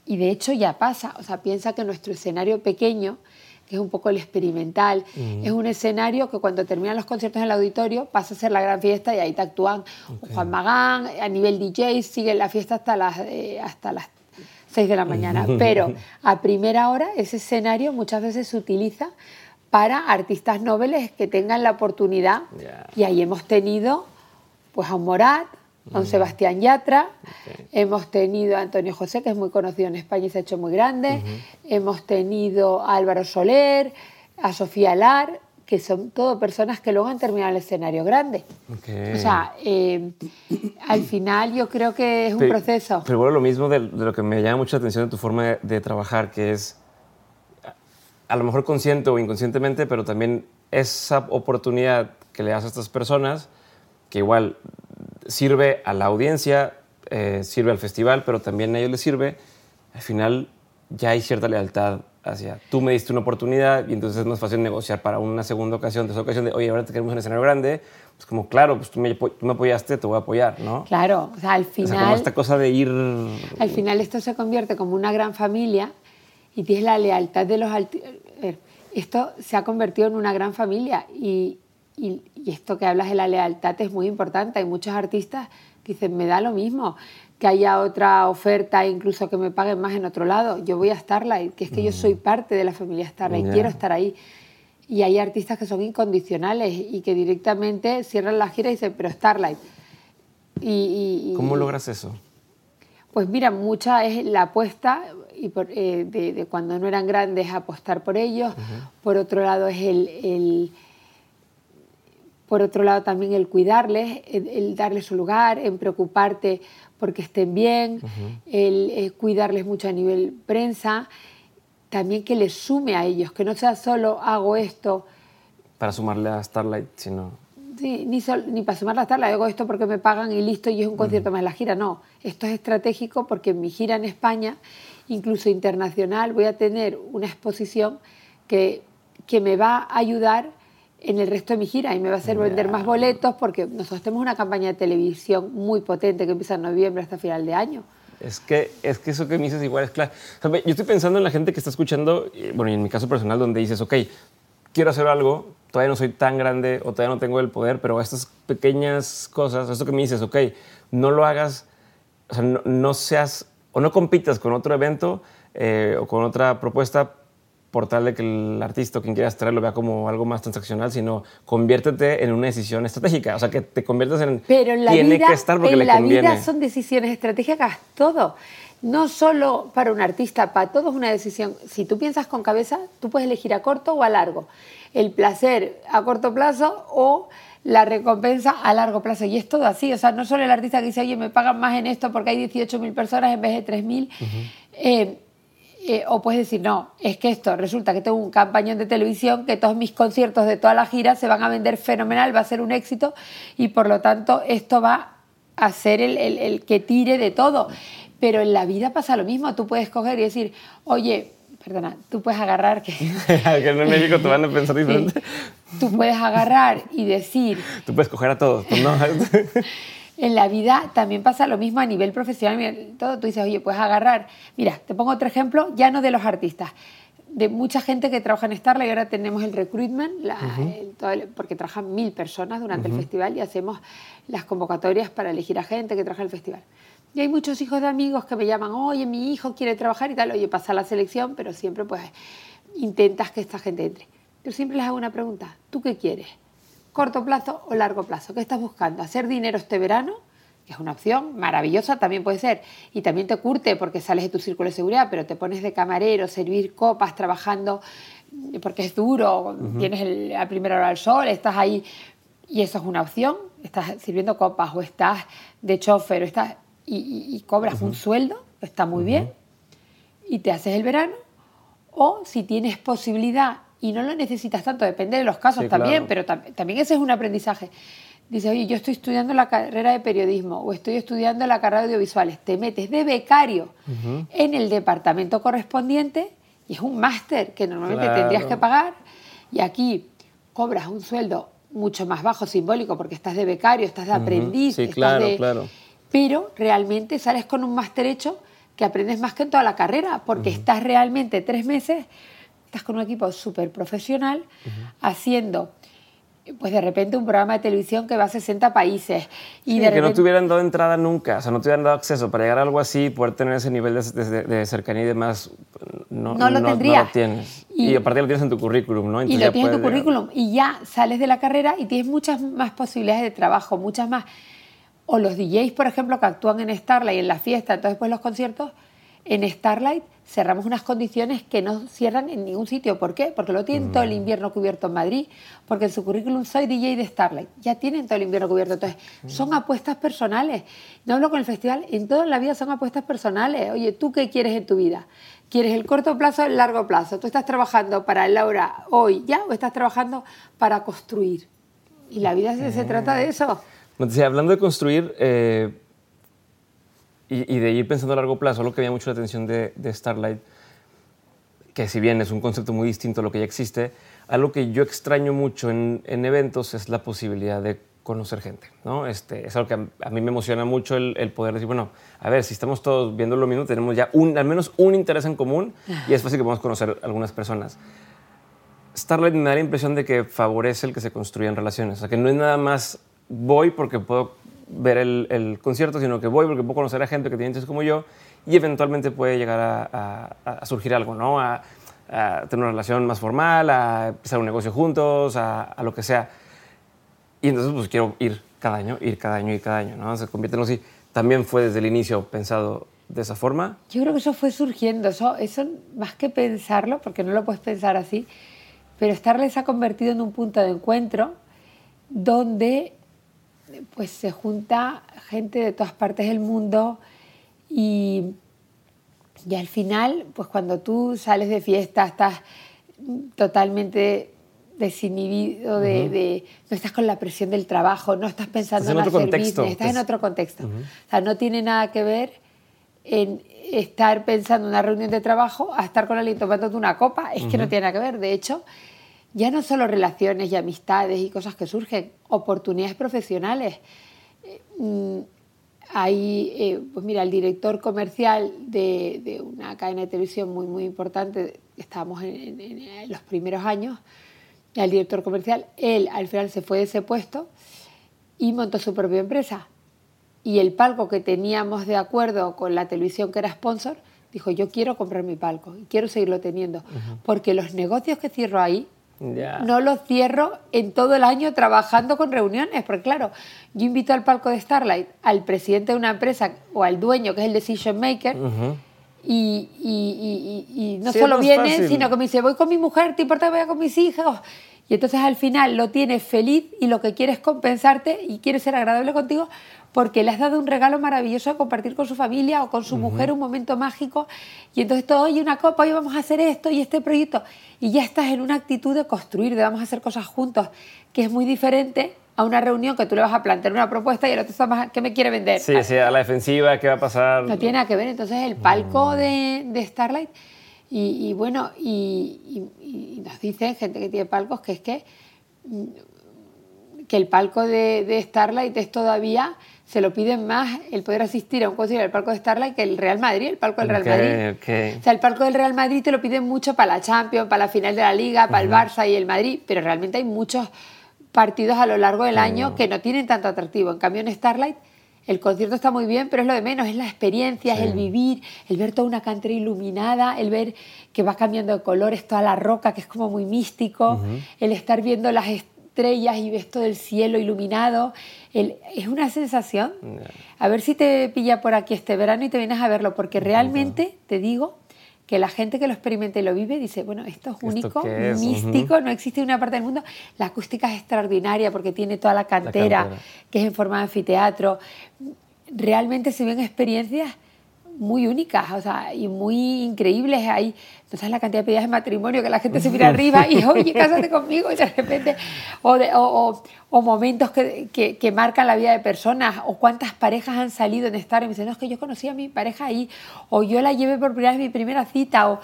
y de hecho ya pasa, o sea, piensa que nuestro escenario pequeño, que es un poco el experimental. Es un escenario que cuando terminan los conciertos en el auditorio pasa a ser la gran fiesta y ahí te actúan Juan Magán, a nivel DJ, sigue la fiesta hasta las, eh, hasta las 6 de la mañana. Pero a primera hora ese escenario muchas veces se utiliza para artistas nobles que tengan la oportunidad. Y ahí hemos tenido pues a un Morat, Don Sebastián Yatra, hemos tenido a Antonio José, que es muy conocido en España y se ha hecho muy grande, hemos tenido a Álvaro Soler, a Sofía Lar, que son todo personas que luego han terminado el escenario grande. O sea, eh, al final yo creo que es un proceso. Pero bueno, lo mismo de, lo que me llama mucha atención de tu forma de, de trabajar, que es a lo mejor consciente o inconscientemente, pero también esa oportunidad que le das a estas personas, que igual sirve a la audiencia, eh, sirve al festival, pero también a ellos les sirve. Al final ya hay cierta lealtad hacia tú me diste una oportunidad y entonces es más fácil negociar para una segunda ocasión, esa ocasión de, oye, ahora te queremos un escenario grande, pues como, claro, pues tú me, tú me apoyaste, te voy a apoyar, ¿no? Claro, o sea, al final... O sea, como esta cosa de ir... Al final esto se convierte como una gran familia y tienes la lealtad de los... Esto se ha convertido en una gran familia y, y, esto que hablas de la lealtad es muy importante. Hay muchos artistas que dicen, me da lo mismo que haya otra oferta, incluso que me paguen más en otro lado. Yo voy a Starlight, que es que yo soy parte de la familia Starlight, quiero estar ahí. Y hay artistas que son incondicionales y que directamente cierran la gira y dicen, pero Starlight. Y, ¿Cómo logras eso? Pues mira, mucha es la apuesta y eh, de, cuando no eran grandes apostar por ellos. Por otro lado es el, por otro lado también el cuidarles, el, darles su lugar, en preocuparte porque estén bien, el, eh, cuidarles mucho a nivel prensa, también que les sume a ellos, que no sea solo hago esto. Para sumarle a Starlight, sino... Sí, ni, ni para sumarle a Starlight, hago esto porque me pagan y listo y es un concierto más la gira, no. Esto es estratégico porque en mi gira en España, incluso internacional, voy a tener una exposición que, que me va a ayudar en el resto de mi gira y me va a hacer vender más boletos porque nosotros tenemos una campaña de televisión muy potente que empieza en noviembre hasta final de año. Es que, es que eso que me dices igual es claro. yo estoy pensando en la gente que está escuchando, bueno, y en mi caso personal, donde dices, ok, quiero hacer algo, todavía no soy tan grande o todavía no tengo el poder, pero estas pequeñas cosas, esto que me dices, ok, no lo hagas, o sea, no, seas o no compitas con otro evento eh, o con otra propuesta por tal de que el artista o quien quieras traer lo vea como algo más transaccional, sino conviértete en una decisión estratégica. O sea, que te conviertas en. Pero en la tiene vida, que estar porque en la vida son decisiones estratégicas todo. No solo para un artista, para todo es una decisión. Si tú piensas con cabeza, tú puedes elegir a corto o a largo. El placer a corto plazo o la recompensa a largo plazo. Y es todo así. O sea, no solo el artista que dice, oye, me pagan más en esto porque hay 18.000 personas en vez de 3.000. Uh eh, o puedes decir, no, es que esto resulta que tengo un campañón de televisión, que todos mis conciertos de toda la gira se van a vender fenomenal, va a ser un éxito y por lo tanto esto va a ser el, el, que tire de todo. Pero en la vida pasa lo mismo, tú puedes coger y decir, oye, perdona, tú puedes agarrar que... que en México te van a pensar diferente. Tú puedes agarrar y decir... Tú puedes coger a todos, pues no. en la vida también pasa lo mismo a nivel profesional. todo, tú dices, oye, puedes agarrar. Mira, te pongo otro ejemplo, ya no de los artistas, de mucha gente que trabaja en Starlight. Ahora tenemos el recruitment, porque trabajan mil personas durante el festival y hacemos las convocatorias para elegir a gente que trabaja en el festival. Y hay muchos hijos de amigos que me llaman, oye, mi hijo quiere trabajar y tal, oye, pasa la selección, pero siempre pues intentas que esta gente entre. Yo siempre les hago una pregunta, ¿tú qué quieres? Corto plazo o largo plazo. ¿Qué estás buscando? ¿Hacer dinero este verano? Que es una opción maravillosa, también puede ser. Y también te curte porque sales de tu círculo de seguridad, pero te pones de camarero, servir copas, trabajando porque es duro, tienes el, la primera hora del sol, estás ahí y eso es una opción. Estás sirviendo copas o estás de chofer o estás, y, cobras un sueldo, está muy bien, y te haces el verano. O si tienes posibilidad y no lo necesitas tanto, depende de los casos también, pero también ese es un aprendizaje. Dice, oye, yo estoy estudiando la carrera de periodismo o estoy estudiando la carrera de audiovisuales. Te metes de becario en el departamento correspondiente y es un máster que normalmente tendrías que pagar y aquí cobras un sueldo mucho más bajo, simbólico, porque estás de becario, estás de aprendiz. Sí, claro, claro. Pero realmente sales con un máster hecho que aprendes más que en toda la carrera, porque estás realmente tres meses estás con un equipo súper profesional haciendo pues de repente un programa de televisión que va a 60 países. Y de que no te hubieran dado entrada nunca, o sea, no te hubieran dado acceso para llegar a algo así, poder tener ese nivel de, cercanía y demás, no, no lo tendría. tienes. Y, aparte lo tienes en tu currículum, ¿no? y lo tienes en tu currículum y ya sales de la carrera y tienes muchas más posibilidades de trabajo, muchas más. O los DJs, por ejemplo, que actúan en Starlight en la fiesta, entonces después los conciertos, en Starlight cerramos unas condiciones que no cierran en ningún sitio. ¿Por qué? Porque lo tienen todo el mm. invierno cubierto en Madrid, porque en su currículum soy DJ de Starlight. Ya tienen todo el invierno cubierto. Entonces, mm. son apuestas personales. No hablo con el festival, en toda la vida son apuestas personales. Oye, ¿tú qué quieres en tu vida? ¿Quieres el corto plazo o el largo plazo? ¿Tú estás trabajando para Laura hoy ya o estás trabajando para construir? Y la vida se, trata de eso. hablando de construir, eh, y, de ir pensando a largo plazo, lo que me llama mucho la atención de, Starlight, que si bien es un concepto muy distinto a lo que ya existe, algo que yo extraño mucho en, eventos es la posibilidad de conocer gente. ¿no? Este, es algo que a, mí me emociona mucho el, poder decir, bueno, a ver, si estamos todos viendo lo mismo, tenemos ya un, al menos un interés en común y es fácil que podamos conocer algunas personas. Starlight me da la impresión de que favorece el que se construyan relaciones. O sea, que no es nada más voy porque puedo ver el, concierto, sino que voy porque puedo conocer a gente que tiene intereses como yo y eventualmente puede llegar a, surgir algo, ¿no? A, tener una relación más formal, a empezar un negocio juntos, a, lo que sea. Y entonces, pues quiero ir cada año, ir cada año, ir cada año, ¿no? Se convierte en así. También fue desde el inicio pensado de esa forma. Yo creo que eso fue surgiendo, eso, eso más que pensarlo, porque no lo puedes pensar así, pero Starlet se ha convertido en un punto de encuentro donde pues se junta gente de todas partes del mundo y, y al final, pues cuando tú sales de fiesta estás totalmente desinhibido, de, no estás con la presión del trabajo, no estás pensando en, hacer business, estás en otro contexto. O sea, no tiene nada que ver en estar pensando en una reunión de trabajo a estar con alguien tomándote una copa, es que no tiene nada que ver. De hecho, ya no solo relaciones y amistades y cosas que surgen, oportunidades profesionales. Eh, mm, hay, eh, pues mira, el director comercial de, una cadena de televisión muy, muy importante, estábamos en, los primeros años, el director comercial, él al final se fue de ese puesto y montó su propia empresa. Y el palco que teníamos de acuerdo con la televisión que era sponsor, dijo, yo quiero comprar mi palco y quiero seguirlo teniendo, porque los negocios que cierro ahí no lo cierro en todo el año trabajando con reuniones, porque claro, yo invito al palco de Starlight al presidente de una empresa o al dueño, que es el decision maker, y, y, y, no solo viene, sino que me dice, voy con mi mujer, ¿te importa que vaya con mis hijos? Y entonces al final lo tienes feliz y lo que quiere es compensarte y quiere ser agradable contigo porque le has dado un regalo maravilloso a compartir con su familia o con su mujer un momento mágico y entonces todo, oye, una copa, hoy vamos a hacer esto y este proyecto y ya estás en una actitud de construir, de vamos a hacer cosas juntos, que es muy diferente a una reunión que tú le vas a plantear una propuesta y el otro está más, ¿qué me quiere vender? Sí, sí, a la defensiva, ¿qué va a pasar? No tiene nada que ver, entonces el palco mm. de, Starlight y, bueno, y, nos dicen gente que tiene palcos que es que, mm, que el palco de, de Starlight es todavía se lo piden más el poder asistir a un concierto del Palco de Starlight que el Real Madrid, el Palco del Real Madrid. O sea, el Palco del Real Madrid te lo piden mucho para la Champions, para la final de la Liga, para el Barça y el Madrid, pero realmente hay muchos partidos a lo largo del año que no tienen tanto atractivo. En cambio, en Starlight el concierto está muy bien, pero es lo de menos, es la experiencia, es el vivir, el ver toda una cantera iluminada, el ver que va cambiando de colores toda la roca, que es como muy místico, el estar viendo las estrellas y ves todo el cielo iluminado. es una sensación. A ver si te pilla por aquí este verano y te vienes a verlo, porque realmente te digo que la gente que lo experimenta y lo vive dice, bueno, esto es único, místico, no existe en una parte del mundo. La acústica es extraordinaria porque tiene toda la cantera, que es en forma de anfiteatro. Realmente se ven experiencias muy únicas o sea, y muy increíbles. Hay, no sabes la cantidad de pedidas de matrimonio que la gente se mira arriba y, oye, cásate conmigo, y de repente, o, o, o, momentos que, que, que, marcan la vida de personas, o cuántas parejas han salido en estar y me dicen, no, es que yo conocí a mi pareja ahí, o yo la llevé por primera vez mi primera cita, o,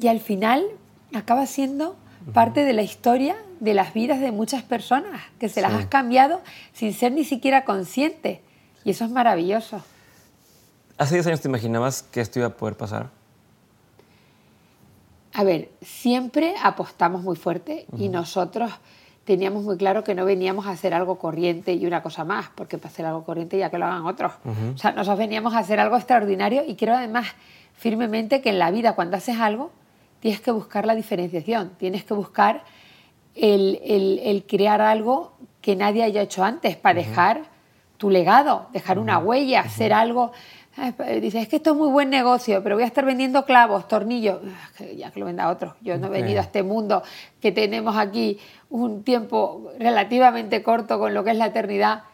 y al final acaba siendo parte de la historia de las vidas de muchas personas, que se las has cambiado sin ser ni siquiera consciente. Y eso es maravilloso. ¿Hace 10 años te imaginabas que esto iba a poder pasar? A ver, siempre apostamos muy fuerte y nosotros teníamos muy claro que no veníamos a hacer algo corriente y una cosa más, porque para hacer algo corriente ya que lo hagan otros. O sea, nosotros veníamos a hacer algo extraordinario y creo además firmemente que en la vida cuando haces algo tienes que buscar la diferenciación, tienes que buscar el, crear algo que nadie haya hecho antes para dejar tu legado, dejar una huella, hacer algo Dice, es que esto es muy buen negocio, pero voy a estar vendiendo clavos, tornillos. Ah, ya que lo venda otro. Yo no he venido a este mundo que tenemos aquí un tiempo relativamente corto con lo que es la eternidad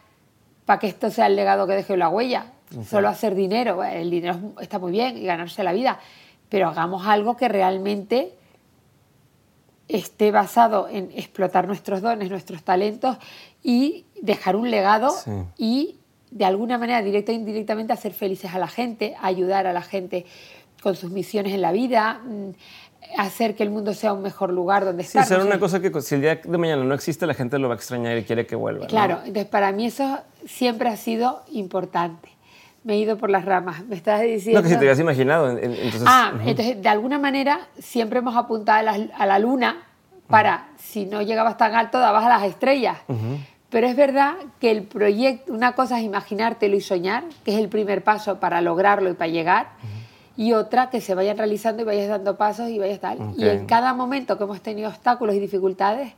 para que esto sea el legado que deje la huella. Solo hacer dinero. El dinero está muy bien y ganarse la vida, pero hagamos algo que realmente esté basado en explotar nuestros dones, nuestros talentos y dejar un legado y de alguna manera, directa o indirectamente, hacer felices a la gente, ayudar a la gente con sus misiones en la vida, mm, hacer que el mundo sea un mejor lugar donde estar. Sí, una cosa que si el día de mañana no existe, la gente lo va a extrañar y quiere que vuelva. Claro, entonces para mí eso siempre ha sido importante. Me he ido por las ramas, me estás diciendo... No, que si te habías imaginado. Entonces, ah, entonces de alguna manera siempre hemos apuntado a la, a la luna para, si no llegabas tan alto, dabas a las estrellas. Pero es verdad que el proyecto, una cosa es imaginártelo y soñar, que es el primer paso para lograrlo y para llegar, y otra que se vayan realizando y vayas dando pasos y vayas tal. Y en cada momento que hemos tenido obstáculos y dificultades,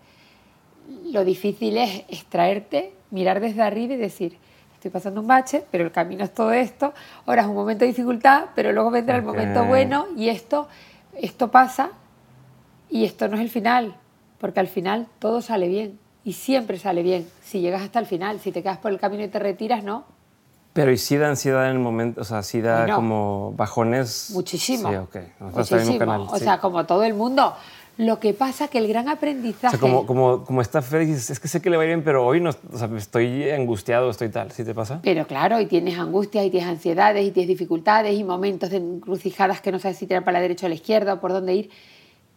lo difícil es extraerte, mirar desde arriba y decir, estoy pasando un bache, pero el camino es todo esto, ahora es un momento de dificultad, pero luego vendrá el momento bueno y esto, esto pasa y esto no es el final, porque al final todo sale bien y siempre sale bien. Si llegas hasta el final, si te quedas por el camino y te retiras, no. Pero ¿y si da ansiedad en el momento? O sea, si da como bajones. Muchísimo. Sí, ok. Muchísimo. O sea, como todo el mundo. Lo que pasa que el gran aprendizaje... O sea, como, como, como está Félix, es que sé que le va bien, pero hoy no, o sea, estoy angustiado, estoy tal. ¿Sí te pasa? Pero claro, y tienes angustias, y tienes ansiedades, y tienes dificultades, y momentos de encrucijadas que no sabes si tirar para la derecha o a la izquierda o por dónde ir.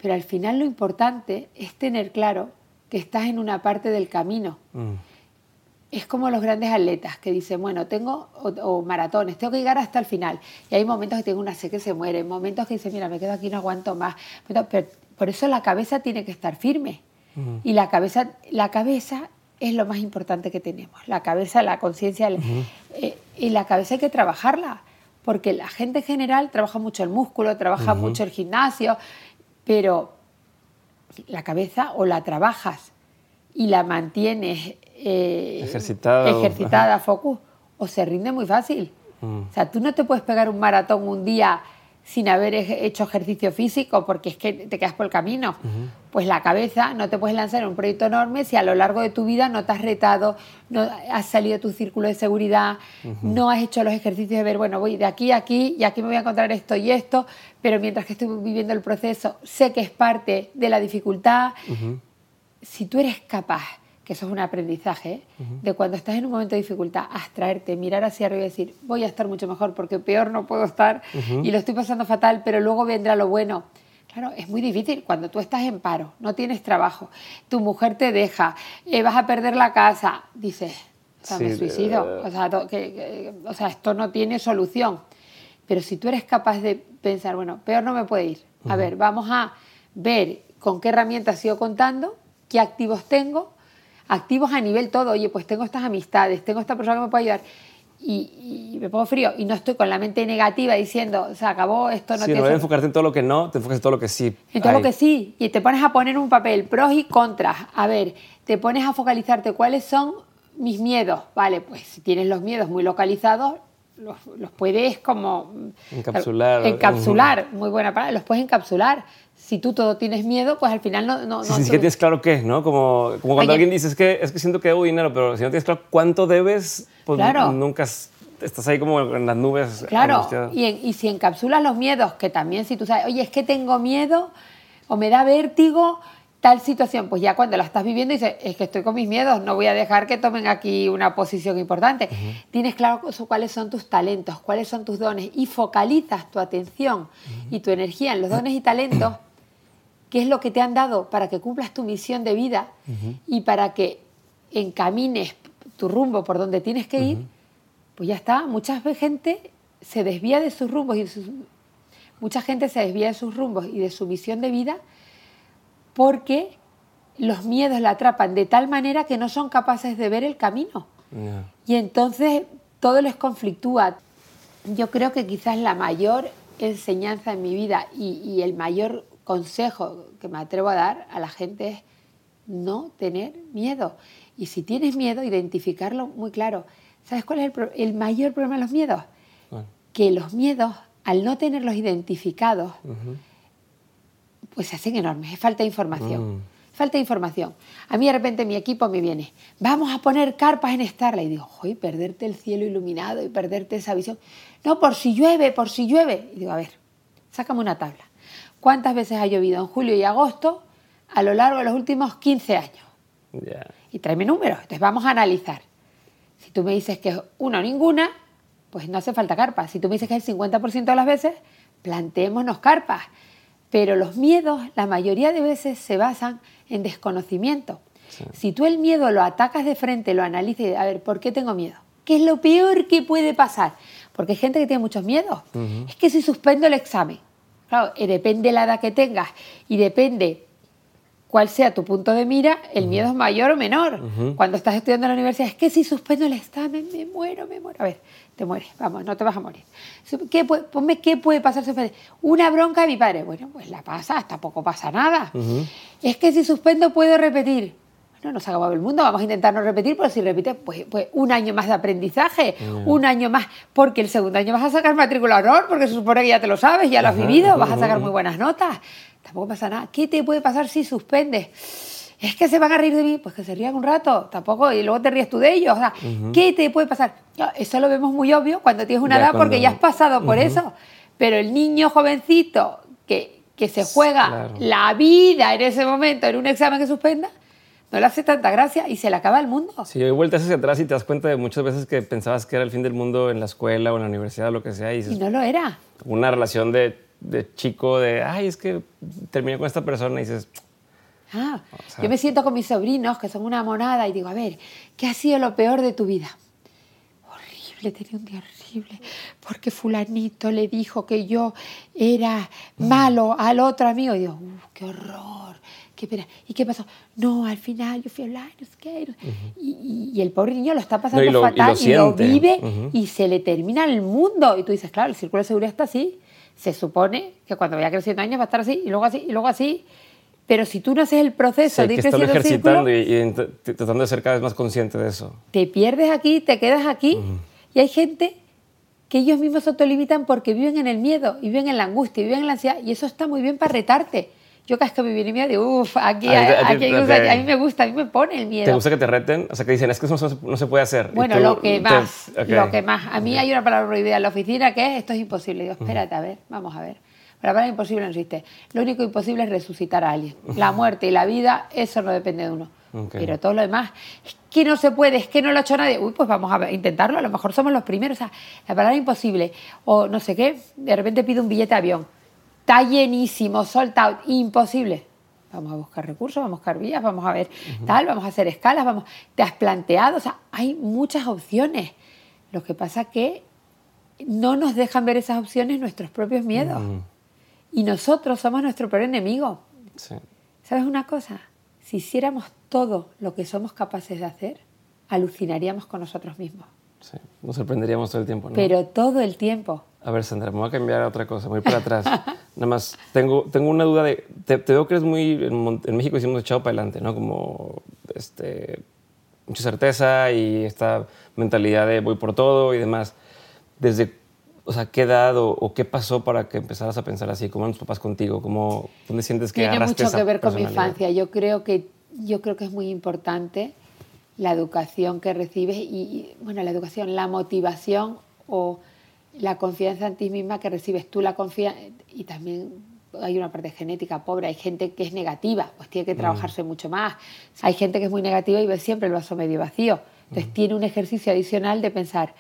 Pero al final lo importante es tener claro que estás en una parte del camino. Mm. Es como los grandes atletas que dicen, bueno, tengo, o, maratones, tengo que llegar hasta el final. Y hay momentos que tengo una sed que se muere, momentos que dicen, mira, me quedo aquí, no aguanto más. Pero, por eso la cabeza tiene que estar firme. Mm. Y la cabeza, la cabeza es lo más importante que tenemos. La cabeza, la conciencia, eh, y la cabeza hay que trabajarla. Porque la gente en general trabaja mucho el músculo, trabaja mucho el gimnasio, pero la cabeza o la trabajas y la mantienes eh, ejercitada, ejercitada focus, o se rinde muy fácil. Mm. O sea, tú no te puedes pegar un maratón un día sin haber hecho ejercicio físico porque es que te quedas por el camino. Pues la cabeza no te puedes lanzar en un proyecto enorme si a lo largo de tu vida no te has retado, no has salido de tu círculo de seguridad, no has hecho los ejercicios de ver, bueno, voy de aquí a aquí y aquí me voy a encontrar esto y esto, pero mientras que estoy viviendo el proceso sé que es parte de la dificultad. Si tú eres capaz que eso es un aprendizaje, de cuando estás en un momento de dificultad, abstraerte, mirar hacia arriba y decir, voy a estar mucho mejor porque peor no puedo estar y lo estoy pasando fatal, pero luego vendrá lo bueno. Claro, es muy difícil cuando tú estás en paro, no tienes trabajo, tu mujer te deja, eh, vas a perder la casa, dices, o sea, me suicido, o, sea, que, o sea, esto no tiene solución. Pero si tú eres capaz de pensar, bueno, peor no me puede ir, a ver, vamos a ver con qué herramientas sigo contando, qué activos tengo, activos a nivel todo, oye, pues tengo estas amistades, tengo esta persona que me puede ayudar. Y, me pongo frío y no estoy con la mente negativa diciendo, se acabó, esto no sí, te... no enfocarte en todo lo que no, te enfocas en todo lo que sí. En todo lo que sí. Y te pones a poner un papel, pros y contras. A ver, te pones a focalizarte cuáles son mis miedos. Vale, pues si tienes los miedos muy localizados, los, los puedes como... Encapsular. Encapsular, muy buena palabra, los puedes encapsular si tú todo tienes miedo, pues al final no... no, sí, sí, que tienes claro qué, ¿no? Como, como cuando alguien dice, es que, es que siento que debo dinero, pero si no tienes claro cuánto debes, pues nunca estás ahí como en las nubes. Claro, y, y, si encapsulas los miedos, que también si tú sabes, oye, es que tengo miedo o me da vértigo tal situación, pues ya cuando la estás viviendo dices, es que estoy con mis miedos, no voy a dejar que tomen aquí una posición importante. Tienes claro cuáles son tus talentos, cuáles son tus dones y focalizas tu atención y tu energía en los dones y talentos qué es lo que te han dado para que cumplas tu misión de vida y para que encamines tu rumbo por donde tienes que ir, pues ya está. Mucha gente se desvía de sus rumbos y mucha gente se desvía de sus rumbos y de su misión de vida porque los miedos la atrapan de tal manera que no son capaces de ver el camino. Y entonces todo les conflictúa. Yo creo que quizás la mayor enseñanza en mi vida y el mayor consejo que me atrevo a dar a la gente es no tener miedo. Y si tienes miedo, identificarlo muy claro. ¿Sabes cuál es el, mayor problema de los miedos? Que los miedos, al no tenerlos identificados, pues se hacen enormes. Es falta de información. Mm. Falta de información. A mí de repente mi equipo me viene, vamos a poner carpas en Starla. Y digo, hoy perderte el cielo iluminado y perderte esa visión. No, por si llueve, por si llueve. Y digo, a ver, sácame una tabla. ¿Cuántas veces ha llovido en julio y agosto a lo largo de los últimos 15 años? Y tráeme números. Entonces vamos a analizar. Si tú me dices que es uno o ninguna, pues no hace falta carpas. Si tú me dices que es el 50% de las veces, planteémonos carpas. Pero los miedos, la mayoría de veces, se basan en desconocimiento. Si tú el miedo lo atacas de frente, lo analizas y a ver, ¿por qué tengo miedo? ¿Qué es lo peor que puede pasar? Porque hay gente que tiene muchos miedos. Es que si suspendo el examen, Claro, depende la edad que tengas y depende cuál sea tu punto de mira, el miedo es mayor o menor. Cuando estás estudiando en la universidad, es que si suspendo el examen, me muero, me muero. A ver, te mueres, vamos, no te vas a morir. ¿Qué puede, ponme qué puede pasar si Una bronca de mi padre. Bueno, pues la pasas, tampoco pasa nada. Es que si suspendo puedo repetir. No nos ha acabado el mundo, vamos a intentar no repetir, pero si repites, pues, pues un año más de aprendizaje, un año más, porque el segundo año vas a sacar matrícula honor, porque se supone que ya te lo sabes, ya lo has vivido, vas a sacar muy buenas notas. Tampoco pasa nada. ¿Qué te puede pasar si suspendes? Es que se van a reír de mí, pues que se rían un rato, tampoco, y luego te ríes tú de ellos. O sea, ¿qué te puede pasar? Eso lo vemos muy obvio cuando tienes una edad porque ya has pasado por eso. Pero el niño jovencito que, que se juega la vida en ese momento en un examen que suspenda, no le hace tanta gracia y se le acaba el mundo. Si sí, vueltas hacia atrás y te das cuenta de muchas veces que pensabas que era el fin del mundo en la escuela o en la universidad o lo que sea. Y, y no lo era. Una relación de, de, chico de, ay, es que terminé con esta persona y dices... Ah, yo me siento con mis sobrinos, que son una monada, y digo, a ver, ¿qué ha sido lo peor de tu vida? Horrible, tenía un día horrible, porque fulanito le dijo que yo era malo al otro amigo. Y digo, qué horror ¿Y qué pasó? No, al final yo fui online, y, el pobre niño lo está pasando fatal y lo, vive y se le termina el mundo. Y tú dices, claro, el círculo de seguridad está así. Se supone que cuando vaya creciendo años va a estar así, y luego así, y luego así. Pero si tú no haces el proceso de ir creciendo ejercitando y, tratando de ser cada vez más consciente de eso. Te pierdes aquí, te quedas aquí. Y hay gente que ellos mismos se autolimitan porque viven en el miedo, y viven en la angustia, y viven en la ansiedad. Y eso está muy bien para retarte yo vez que me viene miedo digo, uff, aquí, a, mí me gusta, a mí me pone el miedo. ¿Te gusta que te reten? O sea, que dicen, es que eso no se puede hacer. Bueno, lo que más, lo que más. A mí hay una palabra prohibida en la oficina que es, esto es imposible. Digo, espérate, a ver, vamos a ver. La palabra imposible no existe. Lo único imposible es resucitar a alguien. La muerte y la vida, eso no depende de uno. Pero todo lo demás, es que no se puede, es que no lo ha hecho nadie. Uy, pues vamos a intentarlo, a lo mejor somos los primeros. O sea, la palabra imposible, o no sé qué, de repente pido un billete de avión está llenísimo, sold out, imposible. Vamos a buscar recursos, vamos a buscar vías, vamos a ver tal, vamos a hacer escalas, vamos, te has planteado, o sea, hay muchas opciones. Lo que pasa que no nos dejan ver esas opciones nuestros propios miedos. Y nosotros somos nuestro peor enemigo. ¿Sabes una cosa? Si hiciéramos todo lo que somos capaces de hacer, alucinaríamos con nosotros mismos. Sí, nos sorprenderíamos todo el tiempo. ¿no? Pero todo el tiempo. A ver, Sandra, me voy a cambiar a otra cosa, voy para atrás. Nada más, tengo, tengo una duda de. Te, veo que eres muy. En, México hicimos echado para adelante, ¿no? Como. Este, mucha certeza y esta mentalidad de voy por todo y demás. Desde. O sea, ¿qué edad o, qué pasó para que empezaras a pensar así? ¿Cómo eran tus papás contigo? ¿Cómo, ¿Dónde sientes que Tiene mucho que ver con mi infancia. Yo creo, que, yo creo que es muy importante la educación que recibes y, bueno, la educación, la motivación o la confianza en ti misma que recibes tú, la confianza, y también hay una parte genética pobre, hay gente que es negativa, pues tiene que mm. trabajarse mucho más. Hay gente que es muy negativa y ve siempre el vaso medio vacío. Entonces mm. tiene un ejercicio adicional de pensar,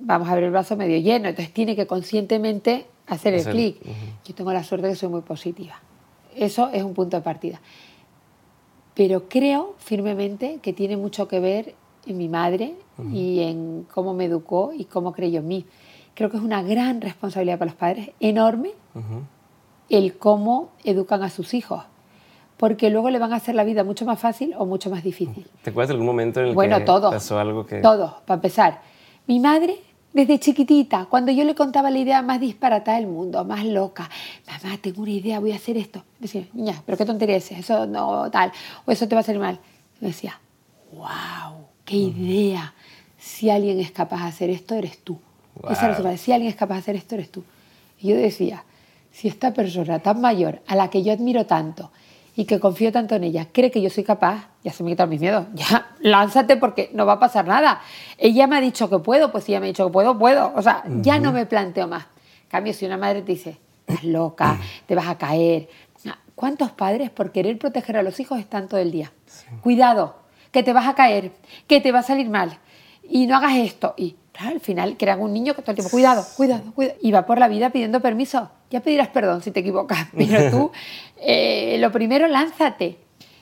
vamos a ver el vaso medio lleno, entonces tiene que conscientemente hacer el clic. Yo tengo la suerte de que soy muy positiva. Eso es un punto de partida. Pero creo firmemente que tiene mucho que ver en mi madre y en cómo me educó y cómo creyó en mí creo que es una gran responsabilidad para los padres, enorme, el cómo educan a sus hijos. Porque luego le van a hacer la vida mucho más fácil o mucho más difícil. ¿Te acuerdas de algún momento en el bueno, que todo, pasó algo que...? Todo, para empezar. Mi madre, desde chiquitita, cuando yo le contaba la idea más disparatada del mundo, más loca, mamá, tengo una idea, voy a hacer esto. Decía, niña, pero qué tontería es eso, no, tal, o eso te va a salir mal. Me decía, wow, qué idea. Si alguien es capaz de hacer esto, eres tú. Esa era Si alguien es capaz de hacer esto, eres tú. Y yo decía, si esta persona tan mayor, a la que yo admiro tanto y que confío tanto en ella, cree que yo soy capaz, ya se me quitan mis miedos. Ya, lánzate porque no va a pasar nada. Ella me ha dicho que puedo, pues si ella me ha dicho que puedo, puedo. O sea, ya no me planteo más. En cambio, si una madre te dice, estás loca, te vas a caer. ¿Cuántos padres por querer proteger a los hijos están todo el día? Cuidado, que te vas a caer, que te va a salir mal y no hagas esto. Y al final crean un niño que todo el tiempo, cuidado, cuidado, cuidado, y va por la vida pidiendo permiso. Ya pedirás perdón si te equivocas, pero tú, eh, lo primero, lánzate.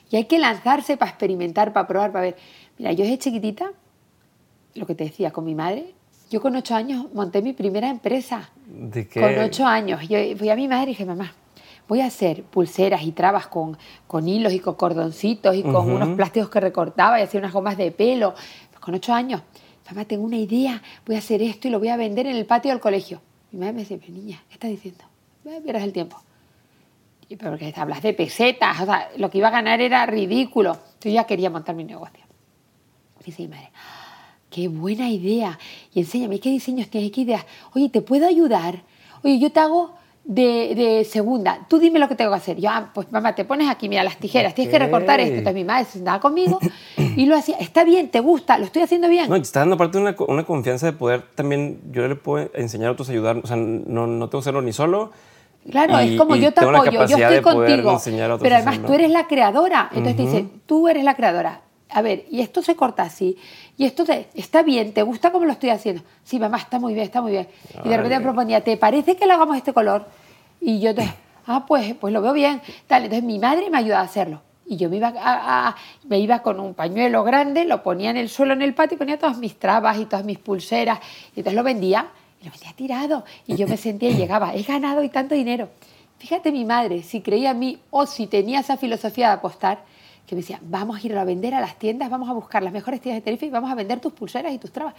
Y hay que lanzarse para experimentar, para probar, para ver. Mira, yo desde chiquitita, lo que te decía, con mi madre, yo con ocho años monté mi primera empresa. ¿De qué? Con ocho años. Yo fui a mi madre y dije, mamá, voy a hacer pulseras y trabas con, con hilos y con cordoncitos y con unos plásticos que recortaba y hacía unas gomas de pelo. Pues con ocho años, mamá, tengo una idea, voy a hacer esto y lo voy a vender en el patio del colegio. Mi madre me decía, niña, ¿qué estás diciendo? Pierdas el tiempo. Y porque hablas de pesetas, o sea, lo que iba a ganar era ridículo. Yo ya quería montar mi negocio. Me dice mi madre, qué buena idea. Y enséñame, ¿qué diseños tienes? ¿Qué ideas? Oye, ¿te puedo ayudar? Oye, yo te hago de, segunda. Tú dime lo que tengo que hacer. Yo, ah, pues mamá, te pones aquí, mira, las tijeras, tienes que recortar esto. Entonces mi madre se sentaba conmigo y lo hacía. Está bien, te gusta, lo estoy haciendo bien. No, y te está dando aparte una, una confianza de poder también, yo le puedo enseñar a otros a ayudar. O sea, no, no tengo que hacerlo ni solo. Claro, es como yo te apoyo, yo estoy contigo. Pero además tú eres la creadora. Entonces te dice, tú eres la creadora a ver, y esto se corta así, y esto está bien, ¿te gusta cómo lo estoy haciendo? Sí, mamá, está muy bien, está muy bien. Y de repente me proponía, ¿te parece que lo hagamos este color? Y yo, te, ah, pues, pues lo veo bien. Tal, entonces mi madre me ayudaba a hacerlo. Y yo me iba, a, me iba con un pañuelo grande, lo ponía en el suelo en el patio y ponía todas mis trabas y todas mis pulseras. Y entonces lo vendía y lo vendía tirado. Y yo me sentía y llegaba, he ganado y tanto dinero. Fíjate mi madre, si creía en mí o si tenía esa filosofía de apostar, que me decía, vamos a ir a vender a las tiendas, vamos a buscar las mejores tiendas de Tenerife y vamos a vender tus pulseras y tus trabas.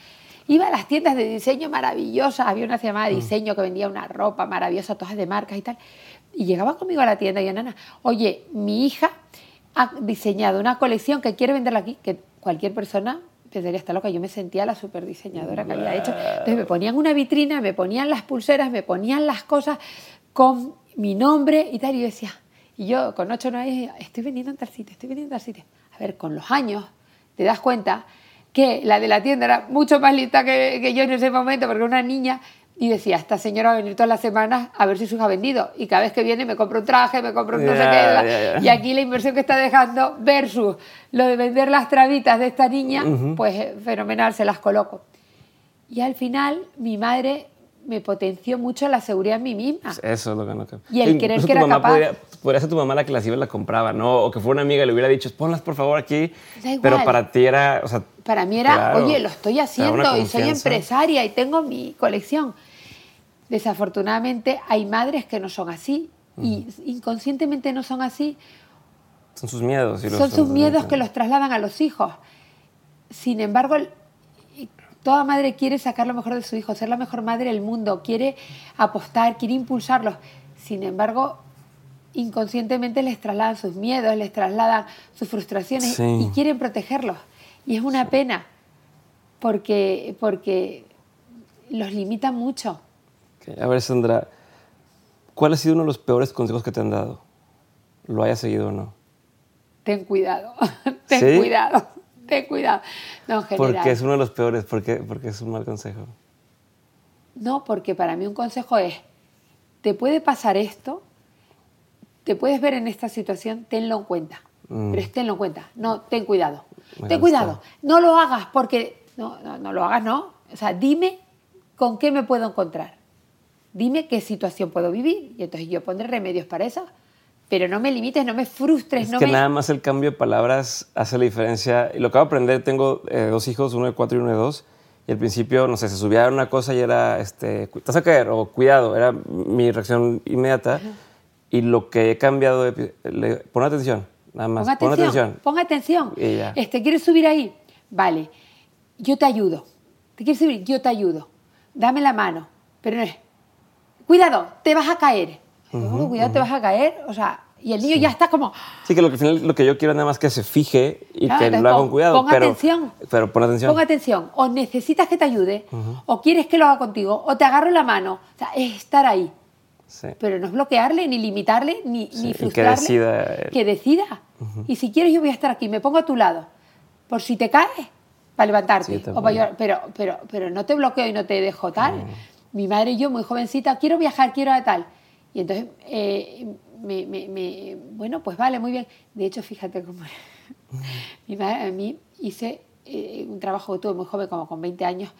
Iba a las tiendas de diseño maravillosas, había una llamada de mm. diseño que vendía una ropa maravillosa, todas de marcas y tal. Y llegaba conmigo a la tienda y yo, nana, oye, mi hija ha diseñado una colección que quiere venderla aquí, que cualquier persona pensaría estar loca. Yo me sentía la super diseñadora que había hecho. Entonces me ponían una vitrina, me ponían las pulseras, me ponían las cosas con mi nombre y tal. Y yo decía, y yo con ocho años estoy vendiendo en tal sitio, estoy vendiendo en tal sitio. A ver, con los años te das cuenta que la de la tienda era mucho más lista que, que yo en ese momento, porque era una niña y decía, esta señora va a venir todas las semanas a ver si su hija ha vendido. Y cada vez que viene me compro un traje, me compro un no sé qué. Y aquí la inversión que está dejando versus lo de vender las trabitas de esta niña, pues fenomenal, se las coloco. Y al final mi madre me potenció mucho la seguridad en mí misma. Eso es lo que no Y el querer que era capaz. Podría, ser tu mamá la que las iba y la compraba, ¿no? O que fuera una amiga y le hubiera dicho, ponlas por favor aquí. Pero para ti era, o sea, Para mí era, oye, lo estoy haciendo y soy empresaria y tengo mi colección. Desafortunadamente hay madres que no son así y inconscientemente no son así. Son sus miedos. Y son sus miedos que los trasladan a los hijos. Sin embargo, Toda madre quiere sacar lo mejor de su hijo, ser la mejor madre del mundo, quiere apostar, quiere impulsarlos. Sin embargo, inconscientemente les trasladan sus miedos, les trasladan sus frustraciones y quieren protegerlos. Y es una pena porque, porque los limitan mucho. A ver, Sandra, ¿cuál ha sido uno de los peores consejos que te han dado? ¿Lo hayas seguido o no? Ten cuidado, ten cuidado ten cuidado. No, Porque es uno de los peores, porque, porque es un mal consejo. No, porque para mí un consejo es, te puede pasar esto, te puedes ver en esta situación, tenlo en cuenta. Mm. Pero tenlo en cuenta. No, ten cuidado. ten cuidado. No lo hagas porque... No, no, no lo hagas, no. O sea, dime con qué me puedo encontrar. Dime qué situación puedo vivir y entonces yo pondré remedios para eso pero no me limites, no me frustres. Es que nada más el cambio de palabras hace la diferencia. Y lo acabo de aprender, tengo eh, dos hijos, uno de cuatro y uno de dos, y al principo, no sé, se subía a una cosa y era, este, estás a caer o cuidado, era mi reacción inmediata. Y lo que he cambiado, le, pon atención, nada más, pon atención. Pon atención. Este, ¿Quieres subir ahí? Vale, yo te ayudo. ¿Te quieres subir? Yo te ayudo. Dame la mano. Pero no es, cuidado, te vas a caer cuidado, te vas a caer. O sea, y el niño ya está como... Sí, que lo que, final, lo que yo quiero es nada más que se fije y que lo haga con cuidado. Pon atención. Pero pon atención. Pon atención. O necesitas que te ayude, o quieres que lo haga contigo, o te agarro la mano. O sea, es estar ahí. Sí. Pero no es bloquearle, ni limitarle, ni, ni frustrarle. que decida. Que decida. Y si quieres, yo voy a estar aquí, me pongo a tu lado. Por si te caes, para levantarte. o para pero, pero, pero no te bloqueo y no te dejo tal. Mi madre y yo, muy jovencita, quiero viajar, quiero a tal y entonces, eh, me, bueno, pues vale, muy bien. De hecho, fíjate cómo mi madre, a mí hice eh, un trabajo que tuve muy joven, como con 20 años,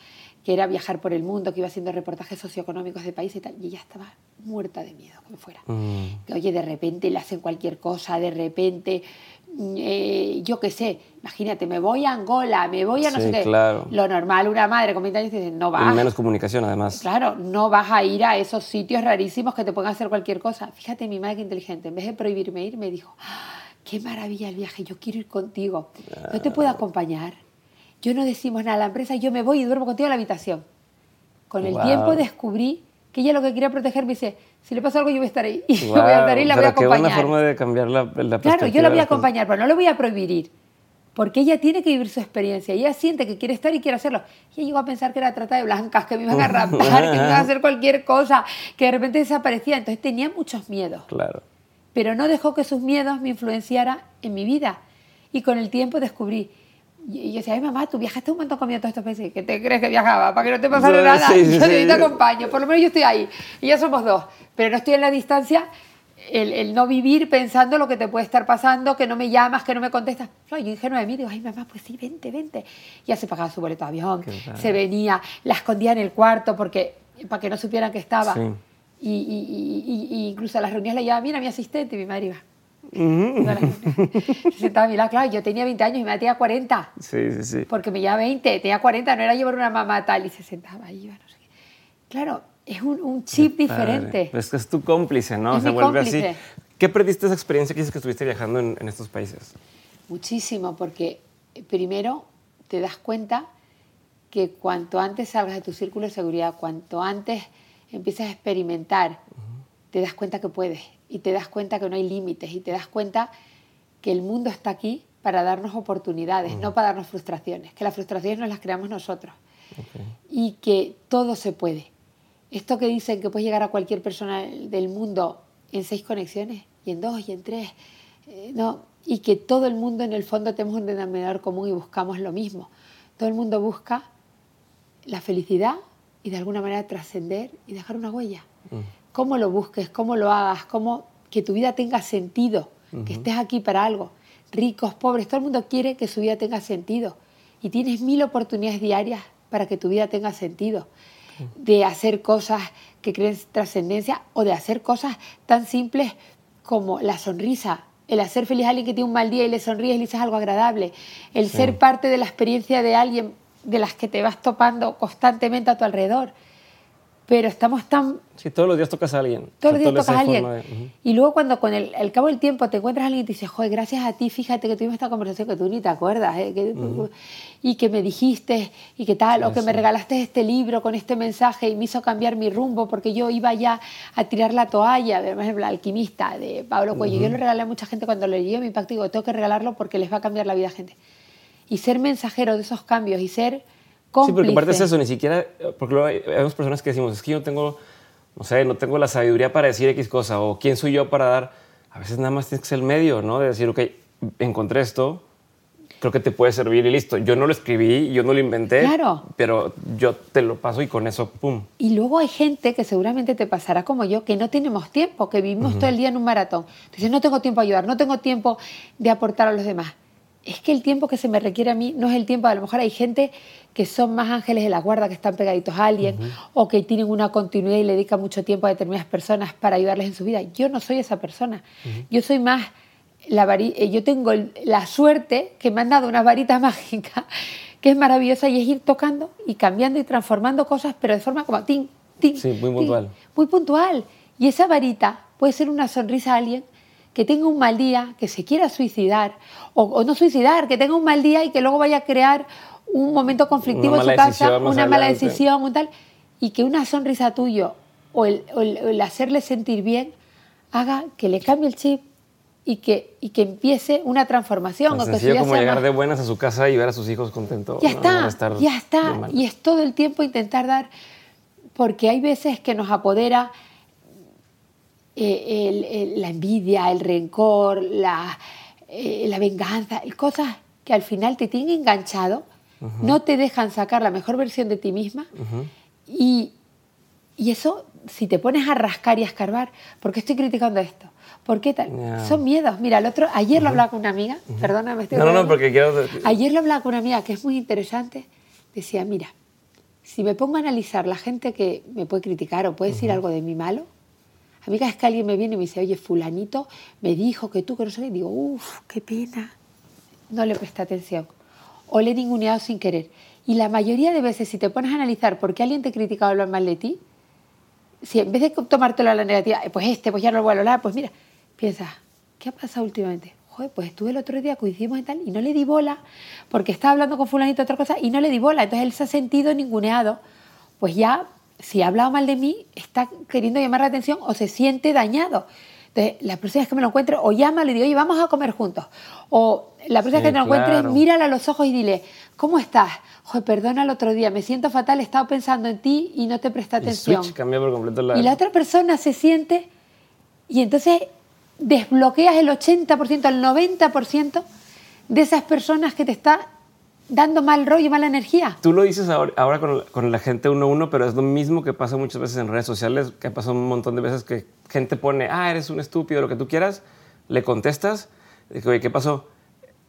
que era viajar por el mundo, que iba haciendo reportajes socioeconómicos de países y tal, y ella estaba muerta de miedo que me fuera. Mm. Que, oye, de repente le hacen cualquier cosa, de repente eh, yo qué sé, imagínate, me voy a Angola, me voy a no Sí, sé qué. claro. Lo normal, una madre con 20 años dice, no vas. Y menos comunicación, además. Claro, no vas a ir a esos sitios rarísimos que te pueden hacer cualquier cosa. Fíjate, mi madre que inteligente, en vez de prohibirme ir, me dijo, "Ah, qué maravilla el viaje, yo quiero ir contigo. No te puedo acompañar. Yo no decimos nada a la empresa, yo me voy y duermo contigo en la habitación. Con el tiempo descubrí que ella lo que quería proteger me dice, si le pasa algo yo voy a estar ahí. Y yo Guau, voy a estar ahí y la voy a pero qué buena acompañar. forma de cambiar la, la Claro, yo perspectiva la voy a acompañar, pero no le voy a prohibir ir. Porque ella tiene que vivir su experiencia. Ella siente que quiere estar y quiere hacerlo. Y ella llegó a pensar que era trata de blancas, que me iban a raptar, que me iban a hacer cualquier cosa, que de repente desaparecía. Entonces tenía muchos miedos. Claro. Pero no dejó que sus miedos me influenciaran en mi vida. Y con el tiempo descubrí. Y yo decía, ay mamá, tú viajaste un montón conmigo todos estos países. ¿Qué te crees que viajaba? Para que no te pasara Sí, nada. sí, sí, yo sí. te acompaño. Por lo menos yo estoy ahí. Y ya somos dos. Pero no estoy en la distancia. El, el no vivir pensando lo que te puede estar pasando, que no me llamas, que no me contestas. Claro, yo ingenua de mí digo, ay mamá, pues sí, vente, vente. Ya se pagaba su boleto de avión, se venía, la escondía en el cuarto porque para que no supieran que estaba. Sí. Y, y- y- y- incluso a las reuniones la llevaba, mira, mi asistente, y mi madre iba. Ujú. Iba a las reuniones. Se sentaba a mi lado, claro, yo tenía 20 años y madre tenía 40, Sí, sí, sí. porque me llevaba 20, tenía 40, no era llevar una mamá tal, y se sentaba ahí, iba, no sé qué. Claro, es un, un chip diferente. Pues que es tu cómplice, ¿no? Es Se mi vuelve cómplice. así. ¿Qué perdiste esa experiencia que dices que estuviste viajando en, en estos países? Muchísimo, porque eh, primero te das cuenta que cuanto antes salgas de tu círculo de seguridad, cuanto antes empiezas a experimentar, te das cuenta que puedes y te das cuenta que no hay límites y te das cuenta que el mundo está aquí para darnos oportunidades, no para darnos frustraciones, que las frustraciones nos las creamos nosotros y que todo se puede. Esto que dicen que puedes llegar a cualquier persona del mundo en seis conexiones, y en dos, y en tres, eh, no, y que todo el mundo en el fondo tenemos un denominador común y buscamos lo mismo. Todo el mundo busca la felicidad y de alguna manera trascender y dejar una huella. Cómo lo busques, cómo lo hagas, cómo que tu vida tenga sentido, que estés aquí para algo. Ricos, pobres, todo el mundo quiere que su vida tenga sentido. Y tienes mil oportunidades diarias para que tu vida tenga sentido. De hacer cosas que creen trascendencia o de hacer cosas tan simples como la sonrisa, el hacer feliz a alguien que tiene un mal día y le sonríes y le dices algo agradable, el ser parte de la experiencia de alguien de las que te vas topando constantemente a tu alrededor. Pero estamos tan Sí, todos los días tocas a alguien. todos los días tocas a alguien. Y luego cuando con el, el cabo del tiempo te encuentras a alguien y te dice, joder, gracias a ti, fíjate que tuvimos esta conversación que tú ni te acuerdas, ¿eh? que- y que me dijiste, y que tal, o que me regalaste este libro con este mensaje y me hizo cambiar mi rumbo porque yo iba ya a tirar la toalla, por ejemplo, Alquimista de Pablo Cuello. Yo lo regalé a mucha gente cuando lo leí, me impactó y digo, tengo que regalarlo porque les va a cambiar la vida a gente. Y ser mensajero de esos cambios y ser cómplice. Sí, porque aparte es eso, ni siquiera, porque luego hay, personas que decimos, es que yo no tengo, no sé, no tengo la sabiduría para decir X cosa, o quién soy yo para dar, a veces nada más tienes que ser el medio, ¿no? De decir, ok, encontré esto, creo que te puede servir y listo. Yo no lo escribí, yo no lo inventé, Claro. pero yo te lo paso y con eso, pum. Y luego hay gente que seguramente te pasará como yo, que no tenemos tiempo, que vivimos todo el día en un maratón. Entonces no tengo tiempo a ayudar, no tengo tiempo de aportar a los demás. Es que el tiempo que se me requiere a mí no es el tiempo, a lo mejor hay gente que son más ángeles de la guarda, que están pegaditos a alguien, o que tienen una continuidad y le dedican mucho tiempo a determinadas personas para ayudarles en su vida. Yo no soy esa persona. Yo soy más la vari- eh, yo tengo la suerte que me han dado una varita mágica que es maravillosa y es ir tocando y cambiando y transformando cosas, pero de forma como tin, tin. Sí, muy puntual. muy puntual. Y esa varita puede ser una sonrisa a alguien que tenga un mal día, que se quiera suicidar, o, o no suicidar, que tenga un mal día y que luego vaya a crear un momento conflictivo en su casa, una mala decisión, un tal, y que una sonrisa tuyo o el, o el- o el hacerle sentir bien haga que le cambie el chip y que, y que empiece una transformación. Tan sencillo como llegar más- de buenas a su casa y ver a sus hijos contentos. ya está, ya está. Y es todo el tiempo intentar dar, porque hay veces que nos apodera eh, el- el- la envidia, el rencor, la, eh, la venganza, cosas que al final te tienen enganchado, no te dejan sacar la mejor versión de ti misma. y, y eso, si te pones a rascar y a escarbar, ¿por qué estoy criticando esto? ¿Por qué tal? Ya. Son miedos. Mira, el otro, ayer lo hablaba con una amiga, perdona, me estoy No, no, no, porque quiero... Ayer lo hablaba con una amiga que es muy interesante. Decía, mira, si me pongo a analizar la gente que me puede criticar o puede decir algo de mí malo, A mí cada vez que alguien me viene y me dice, oye, fulanito me dijo que tú, que no sé qué, digo, uff, qué pena. No le presta atención. O le he ninguneado sin querer. Y la mayoría de veces, si te pones a analizar por qué alguien te critica o habla mal de ti, si en vez de tomártelo a la negativa, pues este, pues ya no lo voy a hablar, pues mira, piensa, ¿qué ha pasado últimamente? Joder, pues estuve el otro día, coincidimos y tal, y no le di bola, porque estaba hablando con fulanito otra cosa, y no le di bola. Entonces él se ha sentido ninguneado. Pues ya si ha hablado mal de mí, está queriendo llamar la atención o se siente dañado. Entonces, la próxima vez que me lo encuentre, o llama y le digo, oye, vamos a comer juntos. O la próxima vez que te lo encuentres, mírala a los ojos y dile, ¿cómo estás? Joder, perdona el otro día, me siento fatal, he estado pensando en ti y no te presta atención. Switch, cambia por completo la... Y la otra persona se siente y entonces desbloqueas el 80%, el 90% de esas personas que te está dando mal rollo, y mala energía. Tú lo dices ahora, con, la gente uno a uno, pero es lo mismo que pasa muchas veces en redes sociales, que pasa un montón de veces que gente pone, ah, eres un estúpido, lo que tú quieras, le contestas, y oye, ¿qué pasó?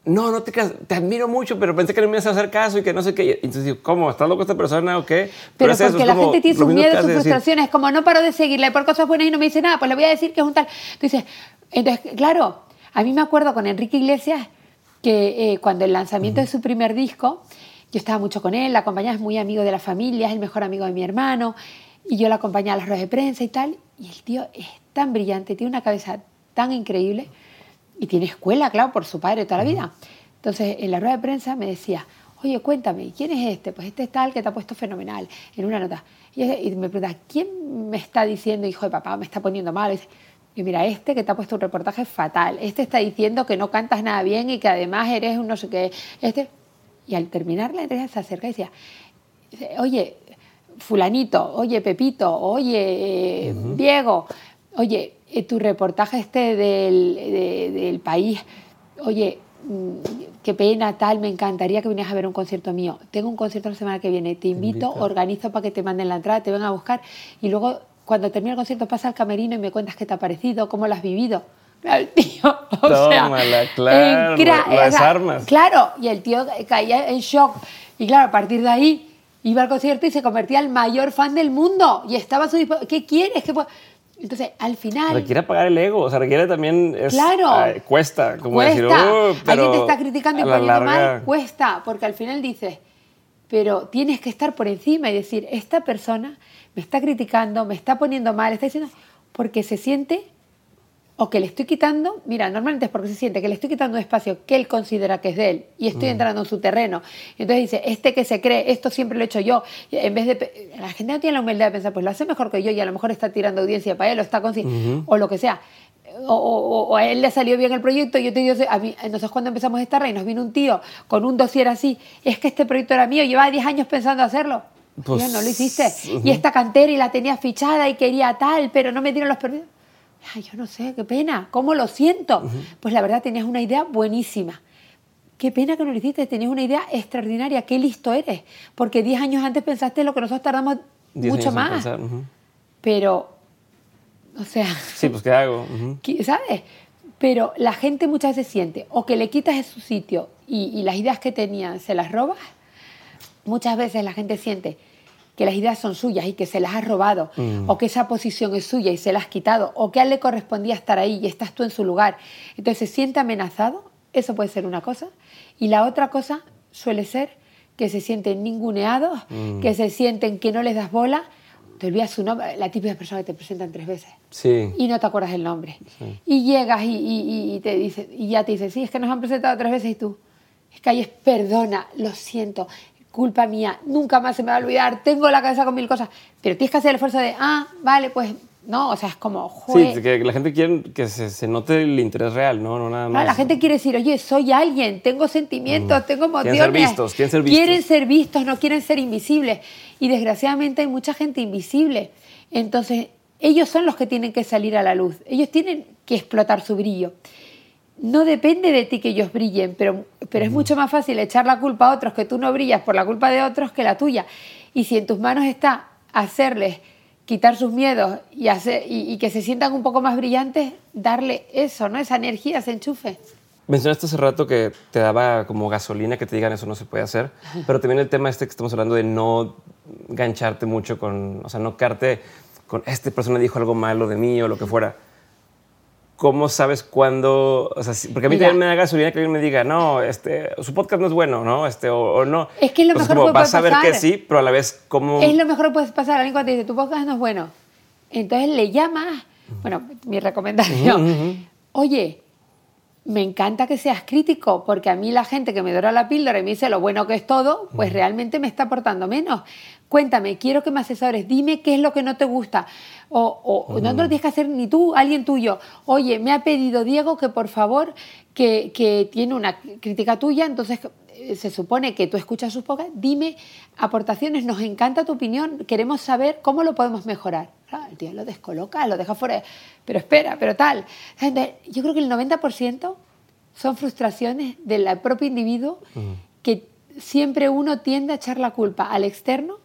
No, no te te admiro mucho, pero pensé que no me ibas a hacer caso y que no sé qué. Entonces digo, ¿cómo? ¿Estás loco esta persona o qué? Pero, porque la gente tiene sus miedos, sus frustraciones, como no paro de seguirle por cosas buenas y no me dice nada, pues le voy a decir que es un tal. Entonces, entonces claro, a mí me acuerdo con Enrique Iglesias, que eh, cuando el lanzamiento de su primer disco, yo estaba mucho con él, la acompañaba, es muy amigo de la familia, es el mejor amigo de mi hermano, y yo la acompañaba a las ruedas de prensa y tal, y el tío es tan brillante, tiene una cabeza tan increíble, y tiene escuela, claro, por su padre toda la vida. Entonces, en la rueda de prensa me decía, oye, cuéntame, ¿quién es este? Pues este es tal que te ha puesto fenomenal, en una nota. Y, me pregunta, ¿quién me está diciendo, hijo de papá, me está poniendo mal? Y dice, y mira, este que te ha puesto un reportaje fatal, este está diciendo que no cantas nada bien y que además eres un no sé qué. Este... Y al terminar la entrevista se acerca y decía, oye, fulanito, oye, Pepito, oye, Diego, oye, eh, tu reportaje este del, del país, oye, mm, qué pena, tal, me encantaría que vinieras a ver un concierto mío. Tengo un concierto la semana que viene, te invito, organizo para que te manden la entrada, te vengan a buscar y luego cuando termina el concierto pasa al camerino y me cuentas qué te ha parecido, cómo lo has vivido. El tío, o Tómala, claro, las armas. Claro, y el tío caía en shock. Y claro, a partir de ahí iba al concierto y se convertía en el mayor fan del mundo. Y estaba a su ¿Qué quieres? ¿Qué entonces, al final... Requiere apagar el ego, o sea, requiere también... claro. Ah, cuesta, como cuesta. decir, oh, Alguien te está criticando y poniendo mal, cuesta, porque al final dices, pero tienes que estar por encima y decir, esta persona me está criticando, me está poniendo mal, está diciendo, porque se siente o que le estoy quitando, mira, normalmente es porque se siente que le estoy quitando un espacio que él considera que es de él y estoy mm. entrando en su terreno. Entonces dice, este que se cree, esto siempre lo he hecho yo. en vez de, la gente no tiene la humildad de pensar, pues lo hace mejor que yo y a lo mejor está tirando audiencia para él o está con o lo que sea. O, a él le salió bien el proyecto yo te digo, a mí, nosotros cuando empezamos esta red nos vino un tío con un dossier así, es que este proyecto era mío, llevaba 10 años pensando hacerlo. Pues, no lo hiciste. Y esta cantera y la tenía fichada y quería tal, pero no me dieron los permisos. Ay, yo no sé, qué pena, ¿cómo lo siento? Pues la verdad tenías una idea buenísima. Qué pena que no lo hiciste, tenías una idea extraordinaria, qué listo eres. Porque 10 años antes pensaste lo que nosotros tardamos mucho más. Pero, o sea... Sí, pues ¿qué hago? ¿Sabes? Pero la gente muchas veces siente o que le quitas su sitio y, y las ideas que tenían se las robas Muchas veces la gente siente que las ideas son suyas y que se las has robado, mm. o que esa posición es suya y se la has quitado, o que a él le correspondía estar ahí y estás tú en su lugar. Entonces se siente amenazado, eso puede ser una cosa. Y la otra cosa suele ser que se sienten ninguneados, mm. que se sienten que no les das bola, te olvidas su nombre, la típica persona que te presentan tres veces. Sí. Y no te acuerdas el nombre. Y llegas y, te dice, y ya te dice, sí, es que nos han presentado tres veces y tú. Es que ahí es perdona, lo siento, culpa mía, nunca más se me va a olvidar, tengo la cabeza con mil cosas, pero tienes que hacer el esfuerzo de, ah, vale, pues no, o sea, es como, Sí, que la gente quiere que se, note el interés real, ¿no? no nada más. la gente quiere decir, oye, soy alguien, tengo sentimientos, mm. tengo emociones. Quieren ser vistos, quieren ser vistos. Quieren ser vistos, no quieren ser invisibles. Y desgraciadamente hay mucha gente invisible. Entonces, ellos son los que tienen que salir a la luz. Ellos tienen que explotar su brillo no depende de ti que ellos brillen, pero, pero es mucho más fácil echar la culpa a otros que tú no brillas por la culpa de otros que la tuya. Y si en tus manos está hacerles quitar sus miedos y, hacer, y, que se sientan un poco más brillantes, darle eso, ¿no? Esa energía, ese enchufe. Mencionaste hace rato que te daba como gasolina que te digan eso no se puede hacer, pero también el tema este que estamos hablando de no gancharte mucho con, o sea, no quedarte con esta persona dijo algo malo de mí o lo que fuera. ¿Cómo sabes cuándo? O sea, porque a mí también me da gasolina que alguien me diga, no, este, su podcast no es bueno, ¿no? Este, o, no. Es que es lo mejor que Vas a ver que sí, pero a la vez, ¿cómo? Es lo mejor que puede pasar. Alguien cuando te dice, tu podcast no es bueno. Entonces le llamas, bueno, mi recomendación, oye, me encanta que seas crítico, porque a mí la gente que me dora la píldora y me dice lo bueno que es todo, pues realmente me está aportando menos. Cuéntame, quiero que me asesores, dime qué es lo que no te gusta. O, no te lo tienes que hacer ni tú, alguien tuyo. Oye, me ha pedido Diego que por favor, que, que tiene una crítica tuya, entonces eh, se supone que tú escuchas sus pocas, dime aportaciones, nos encanta tu opinión, queremos saber cómo lo podemos mejorar. el tío lo descoloca, lo deja fuera, pero espera, pero tal. yo creo que el 90% son frustraciones del propio individuo siempre uno tiende a echar la culpa al externo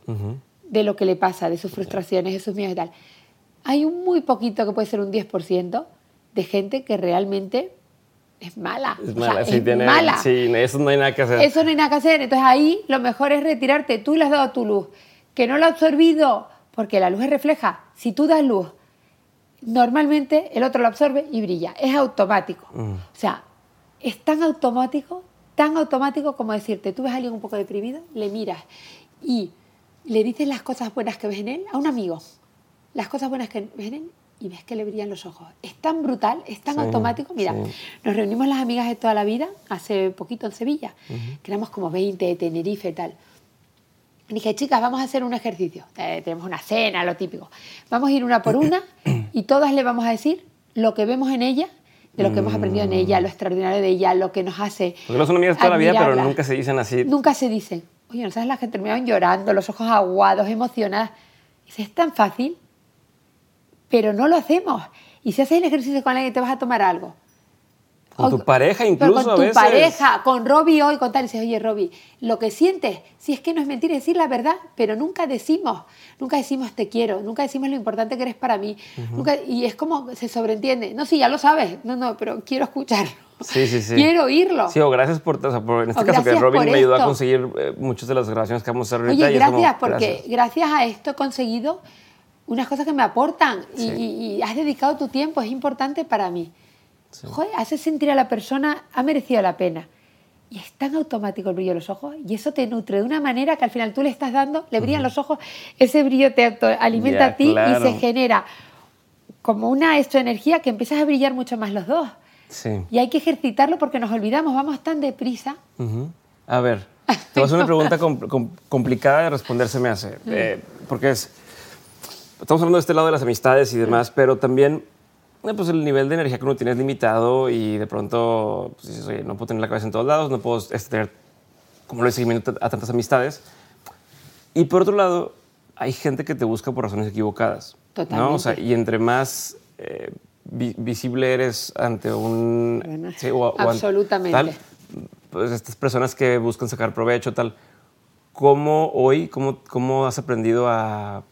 de lo que le pasa, de sus frustraciones, de sus miedos y tal. Hay un muy poquito, que puede ser un 10%, de gente que realmente es mala. Es mala, sí, tiene, mala. Sí, eso no hay nada que hacer. Eso no hay nada que hacer. Entonces ahí lo mejor es retirarte. Tú le has dado tu luz. Que no lo ha absorbido, porque la luz es refleja. Si tú das luz, normalmente el otro lo absorbe y brilla. Es automático. Mm. O sea, es tan automático, tan automático como decirte, tú ves a alguien un poco deprimido, le miras y le dices las cosas buenas que ves en él a un amigo. Las cosas buenas que ves en él y ves que le brillan los ojos. Es tan brutal, es tan automático. Mira, nos reunimos las amigas de toda la vida, hace poquito en Sevilla, que éramos como 20 de Tenerife y tal. Y dije, chicas, vamos a hacer un ejercicio. Eh, tenemos una cena, lo típico. Vamos a ir una por una y todas le vamos a decir lo que vemos en ella, de lo que hemos aprendido en ella, lo extraordinario de ella, lo que nos hace. Porque no son amigas toda la vida, pero nunca se dicen así. Nunca se dicen. Oye, ¿no sabes las que terminaban llorando, los ojos aguados, emocionadas? Dice, es tan fácil pero no lo hacemos. Y si haces el ejercicio con alguien, te vas a tomar algo. Con tu pareja incluso con tu pareja, con Robbie hoy, con tal, y dices, oye Robbie, lo que sientes, si es que no es mentira, decir la verdad, pero nunca decimos, nunca decimos te quiero, nunca decimos lo importante que eres para mí, nunca, y es como se sobreentiende, no, sí, ya lo sabes, no, no, pero quiero escucharlo. Sí, sí, sí. Quiero oírlo. Sí, o gracias por, o sea, por en este caso que Robin me ayudó a conseguir eh, muchas de las grabaciones que vamos a hacer ahorita. Oye, gracias, porque gracias a esto he conseguido unas cosas que me aportan y, has dedicado tu tiempo, es importante para mí. Joder, hace sentir a la persona, ha merecido la pena. Y es tan automático el brillo de los ojos y eso te nutre de una manera que al final tú le estás dando, le brillan los ojos, ese brillo te alimenta a ti y se genera como una esto energía que empiezas a brillar mucho más los dos. Y hay que ejercitarlo porque nos olvidamos, vamos tan deprisa. A ver, te voy a una pregunta complicada de responder, se me hace, eh, porque es estamos hablando de este lado de las amistades y demás, pero también pues el nivel de energía que uno tiene es limitado y de pronto pues, dices, oye, no puedo tener la cabeza en todos lados, no puedo este, tener como lo seguimiento a tantas amistades. Y por otro lado, hay gente que te busca por razones equivocadas. Totalmente. O sea, y entre más eh, visible eres ante un... Absolutamente. pues estas personas que buscan sacar provecho, tal. ¿Cómo hoy, cómo, cómo has aprendido a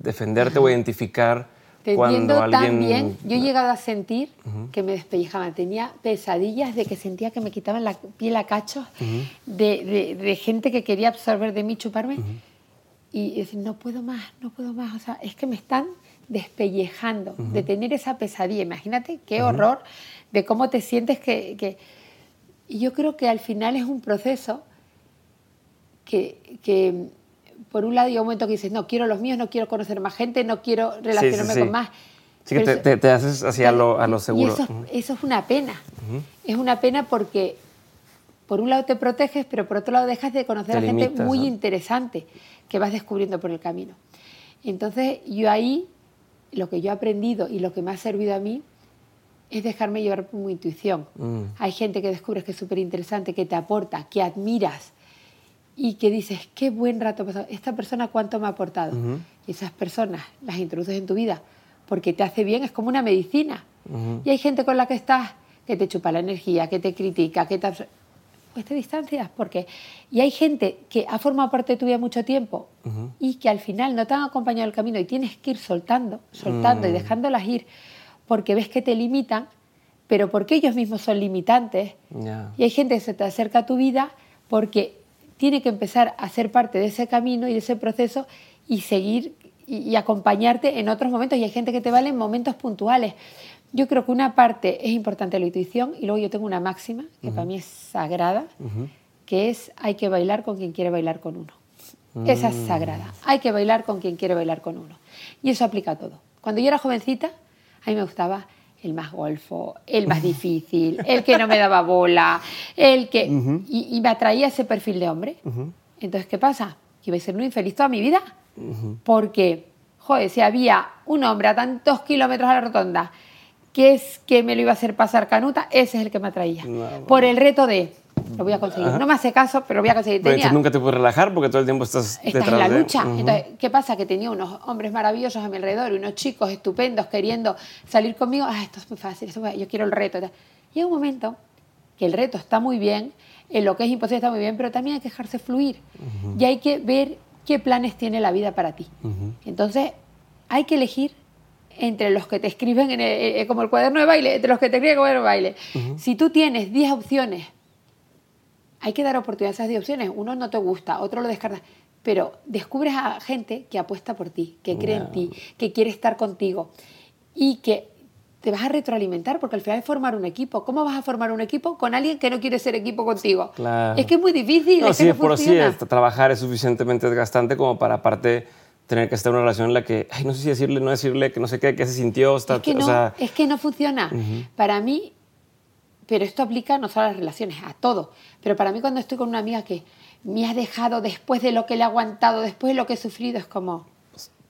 defenderte o identificar cuando alguien... también, yo he llegado a sentir que me despellejaban, tenía pesadillas de que sentía que me quitaban la piel a cachos, de, de, gente que quería absorber de mí, chuparme, y decir, no puedo más, no puedo más, o sea, es que me están despellejando, de tener esa pesadilla, imagínate qué horror de cómo te sientes que, que... Y yo creo que al final es un proceso que, que por un lado hay un momento que dices, no, quiero los míos, no quiero conocer más gente, no quiero relacionarme con más. Sí, que te, haces así a lo, a lo seguro. Y eso, es una pena. Es una pena porque por un lado te proteges, pero por otro lado dejas de conocer a gente muy interesante que vas descubriendo por el camino. Entonces yo ahí, lo que yo he aprendido y lo que me ha servido a mí es dejarme llevar por mi intuición. Mm. Hay gente que descubres que es súper interesante, que te aporta, que admiras, y que dices, qué buen rato pasado, esta persona cuánto me ha aportado. Y esas personas las introduces en tu vida porque te hace bien, es como una medicina. Y hay gente con la que estás que te chupa la energía, que te critica, que te... Pues te distancias porque... Y hay gente que ha formado parte de tu vida mucho tiempo y que al final no te han acompañado el camino y tienes que ir soltando, soltando y mm. dejándolas ir porque ves que te limitan, pero porque ellos mismos son limitantes. Y hay gente que se te acerca a tu vida porque tiene que empezar a ser parte de ese camino y de ese proceso y seguir y, acompañarte en otros momentos. Y hay gente que te vale en momentos puntuales. Yo creo que una parte es importante la intuición y luego yo tengo una máxima que para mí es sagrada, que es hay que bailar con quien quiere bailar con uno. Esa es mm. sagrada. Hay que bailar con quien quiere bailar con uno. Y eso aplica a todo. Cuando yo era jovencita, a mí me gustaba el más golfo, el más difícil, el que no me daba bola, el que... y, me atraía ese perfil de hombre. Entonces, ¿qué pasa? Que iba a ser muy infeliz toda mi vida. Porque, joder, si había un hombre a tantos kilómetros a la rotonda que es que me lo iba a hacer pasar canuta, ese es el que me atraía. Por el reto de lo voy a conseguir. No me hace caso, pero lo voy a conseguir. Pero nunca te puedes relajar porque todo el tiempo estás, estás en la lucha. Entonces, ¿qué pasa? Que tenía unos hombres maravillosos a mi alrededor y unos chicos estupendos queriendo salir conmigo. Ah, esto es muy fácil, yo quiero el reto. Y hay un momento que el reto está muy bien, en lo que es imposible está muy bien, pero también hay que dejarse fluir. Y hay que ver qué planes tiene la vida para ti. Entonces, hay que elegir entre los que te escriben en eh, como el cuaderno de baile, entre los que te escriben como el cuaderno de baile. Si tú tienes 10 opciones hay que dar oportunidades esas opciones. Uno no te gusta, otro lo descarta. Pero descubres a gente que apuesta por ti, que cree en ti, que quiere estar contigo y que te vas a retroalimentar porque al final es formar un equipo. ¿Cómo vas a formar un equipo con alguien que no quiere ser equipo contigo? Es que es muy difícil. No, es sí, que por así trabajar es suficientemente desgastante como para aparte tener que estar en una relación en la que, ay, no sé si decirle, no decirle, que no sé qué, que se sintió. Está, es, que no, es que no funciona. Para mí, pero esto aplica no solo a las relaciones, a todo. Pero para mí cuando estoy con una amiga que me ha dejado después de lo que le ha aguantado, después de lo que he sufrido, es como,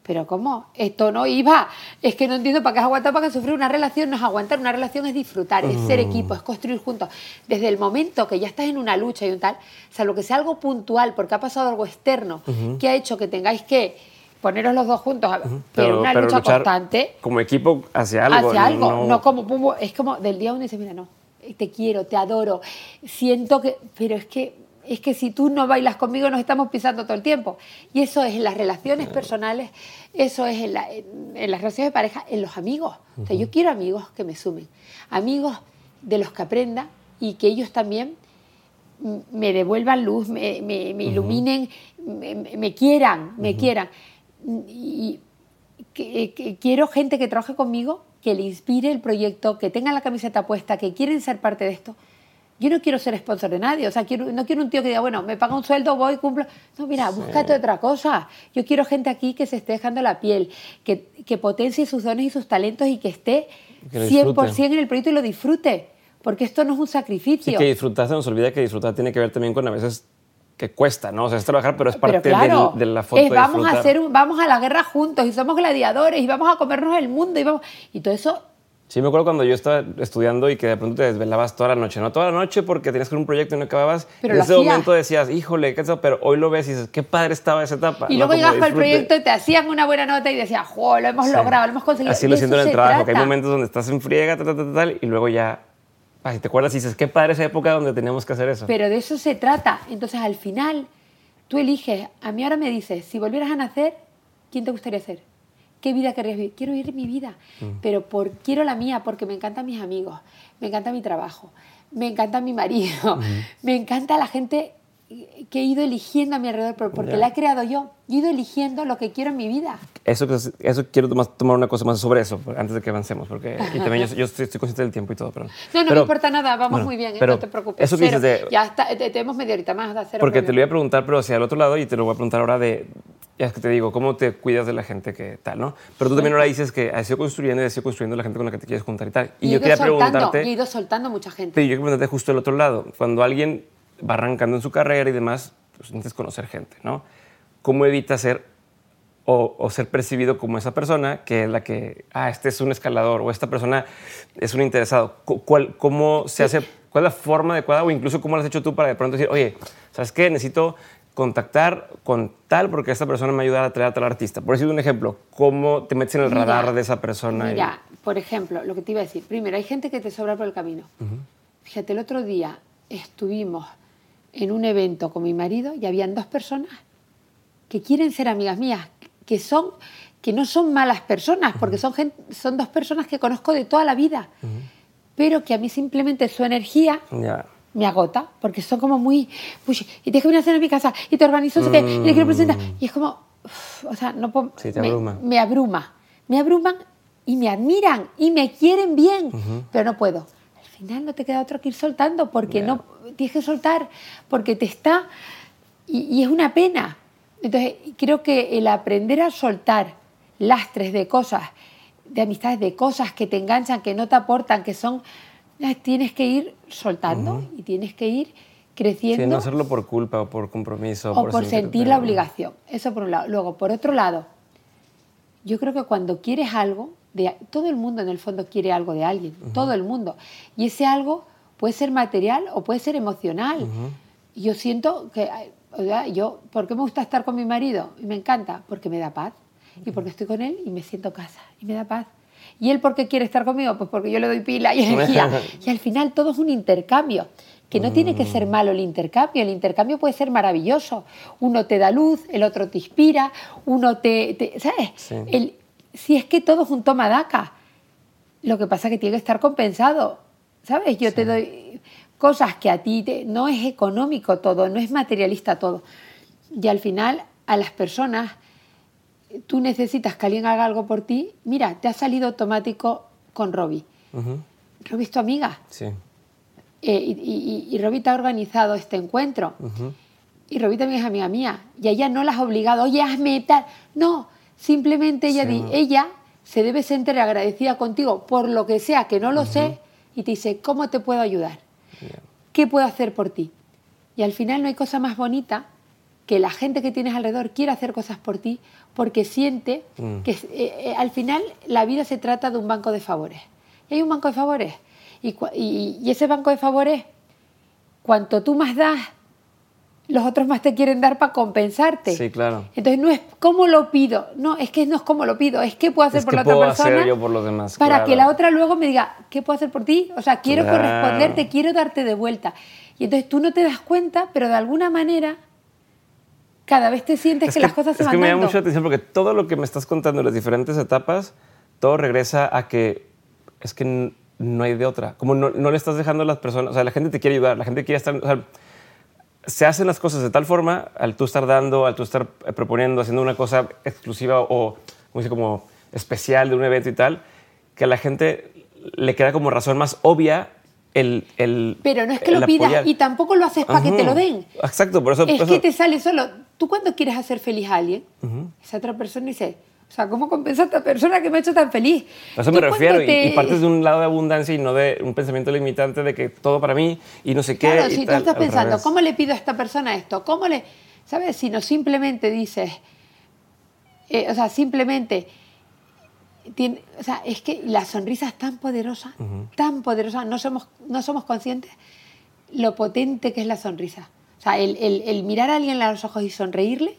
pero ¿cómo? Esto no iba. Es que no entiendo para qué has aguantado, para qué sufrir una relación. No es aguantar, una relación es disfrutar, es ser equipo, es construir juntos. Desde el momento que ya estás en una lucha y un tal, o sea, lo que sea algo puntual, porque ha pasado algo externo que ha hecho que tengáis que poneros los dos juntos, pero, una lucha constante. Como equipo hacia algo. Hacia algo, no, como, es como del día uno dice, mira, no, te quiero, te adoro, siento que, pero es que es que si tú no bailas conmigo nos estamos pisando todo el tiempo. Y eso es en las relaciones personales, eso es en, las relaciones de pareja, en los amigos. O sea, yo quiero amigos que me sumen, amigos de los que aprenda y que ellos también me devuelvan luz, me, iluminen, me, quieran, me quieran. Y quiero gente que trabaje conmigo que le inspire el proyecto, que tengan la camiseta puesta, que quieren ser parte de esto. Yo no quiero ser sponsor de nadie, o sea, quiero, no quiero un tío que diga, bueno, me paga un sueldo, voy, cumplo. No, mira, búscate otra cosa. Yo quiero gente aquí que se esté dejando la piel, que, que potencie sus dones y sus talentos y que esté 100% en el proyecto y lo disfrute. Porque esto no es un sacrificio. Sí, que disfrutar, se nos olvida que disfrutar tiene que ver también con a veces que cuesta, ¿no? O sea, es trabajar, pero es parte de la foto. vamos, a hacer vamos a la guerra juntos y somos gladiadores y vamos a comernos el mundo y, vamos, y todo eso Sí, me acuerdo cuando yo estaba estudiando y que de pronto te desvelabas toda la noche, no toda la noche porque tenías que un proyecto y no acababas. Pero en ese momento decías, híjole, qué pero hoy lo ves y dices, qué padre estaba esa etapa. Y luego llegas para el proyecto y te hacían una buena nota y decías, jo, lo hemos logrado, lo hemos conseguido. Así lo siento en el trabajo, que hay momentos donde estás en friega, tal, tal, tal, y luego ya Ay, te acuerdas y dices, qué padre esa época donde teníamos que hacer eso. Pero de eso se trata. Entonces, al final, Tú eliges, a mí ahora me dices, si volvieras a nacer, ¿quién te gustaría ser? ¿Qué vida querrías vivir? Quiero vivir mi vida, mm. pero por, quiero la mía porque me encantan mis amigos, me encanta mi trabajo, me encanta mi marido, me encanta la gente que he ido eligiendo a mi alrededor, porque la he creado yo. He ido eligiendo lo que quiero en mi vida. Eso, eso quiero tomar una cosa más sobre eso, antes de que avancemos, porque y también yo, estoy, consciente del tiempo y todo. Pero, no, no me importa nada, vamos muy bien, ¿eh? no te preocupes. Eso que dices de, ya está, tenemos media horita más de hacer. Porque te lo iba a preguntar, pero hacia el otro lado, y te lo voy a preguntar ahora de, ya es que te digo, ¿cómo te cuidas de la gente que tal, no? Pero tú también ahora dices que has ido construyendo y has ido construyendo la gente con la que te quieres juntar y tal. Y, yo quería preguntarte... he ido soltando mucha gente. Y yo quería preguntarte justo el otro lado. Cuando alguien va arrancando en su carrera y demás, pues necesitas conocer gente, ¿no? ¿Cómo evita ser o, ser percibido como esa persona que es la que, ah, este es un escalador o esta persona es un interesado? ¿Cuál, ¿Cómo se hace, cuál es la forma adecuada o incluso cómo lo has hecho tú para de pronto decir, oye, ¿sabes qué? Necesito contactar con tal porque esta persona me ayuda a traer a tal artista. Por decir un ejemplo, ¿cómo te metes en el radar de esa persona? Mira, por ejemplo, lo que te iba a decir. Primero, hay gente que te sobra por el camino. Fíjate, el otro día estuvimos en un evento con mi marido y habían dos personas que quieren ser amigas mías, que son que no son malas personas, porque son, son dos personas que conozco de toda la vida, pero que a mí simplemente su energía me agota, porque son como muy, y te que venir a hacer en mi casa, y te organizo, y te quiero presentar, y es como, o sea, no puedo, Sí, te me, abruma. me abruma. Me abruman y me admiran y me quieren bien, pero no puedo. Al final no te queda otro que ir soltando porque no tienes que soltar, porque te está y, y es una pena. Entonces, creo que el aprender a soltar lastres de cosas, de amistades, de cosas que te enganchan, que no te aportan, que son, tienes que ir soltando y tienes que ir creciendo Sí, no hacerlo por culpa o por compromiso. o por sentirte- sentir la obligación. Eso por un lado. Luego, por otro lado, yo creo que cuando quieres algo, de, todo el mundo en el fondo quiere algo de alguien, todo el mundo. Y ese algo puede ser material o puede ser emocional. Y yo siento que, yo, ¿por qué me gusta estar con mi marido? Y me encanta, porque me da paz. Y porque estoy con él y me siento casa y me da paz. ¿Y él por qué quiere estar conmigo? Pues porque yo le doy pila y energía. y al final todo es un intercambio, que no tiene que ser malo el intercambio, el intercambio puede ser maravilloso. Uno te da luz, el otro te inspira, uno te... te- ¿Sabes? Sí. El- si es que todo es un toma daca. Lo que pasa es que tiene que estar compensado. ¿Sabes? Yo te doy cosas que a ti te- no es económico todo, no es materialista todo. Y al final a las personas tú necesitas que alguien haga algo por ti. Mira, te ha salido automático con Robbie. Robbie es tu amiga. Sí. Eh, y, y, y Robbie te ha organizado este encuentro. ujú. Y Robbie también es amiga mía. Y a ella no la has obligado, oye, hazme tal. No, simplemente ella, Sí, ella se debe sentir agradecida contigo por lo que sea, que no lo sé, y te dice, ¿cómo te puedo ayudar? ¿Qué puedo hacer por ti? Y al final no hay cosa más bonita que la gente que tienes alrededor quiera hacer cosas por ti porque siente Mm. que eh, eh, al final la vida se trata de un banco de favores. Y hay un banco de favores. Y, y- y ese banco de favores, cuanto tú más das, los otros más te quieren dar para compensarte. Sí, claro. Entonces no es cómo lo pido, no, es que no es cómo lo pido, es qué puedo hacer Es por qué la otra puedo persona hacer yo por los demás, para claro. que la otra luego me diga, ¿qué puedo hacer por ti? O sea, quiero Claro. corresponderte, quiero darte de vuelta. Y entonces tú no te das cuenta, pero de alguna manera cada vez te sientes Es que, las cosas se es van que me llama mucho la atención porque todo lo que me estás contando en las diferentes etapas, todo regresa a que es que no hay de otra. Como no, no le estás dejando a las personas, o sea, la gente te quiere ayudar, la gente quiere estar, o sea, se hacen las cosas de tal forma, al tú estar dando, al tú estar eh, proponiendo, haciendo una cosa exclusiva o, como dice, como especial de un evento y tal, que a la gente le queda como razón más obvia el... el Pero no es que lo pidas apoyar. y tampoco lo haces para que te lo den. Exacto, por eso... Es por que te sale solo. Tú cuando quieres hacer feliz a alguien, esa otra persona dice, o sea, ¿cómo compensa a esta persona que me ha hecho tan feliz? A eso me refiero, y- te- y, partes de un lado de abundancia y no de un pensamiento limitante de que todo para mí y no sé qué. Claro, y si tú estás pensando. ¿cómo le pido a esta persona esto? ¿Cómo le...? ¿Sabes? Si no simplemente dices... eh, o sea, simplemente... tiene- o sea, es que la sonrisa es tan poderosa, tan poderosa, no somos, no somos conscientes lo potente que es la sonrisa. O sea, el, el- el mirar a alguien a los ojos y sonreírle,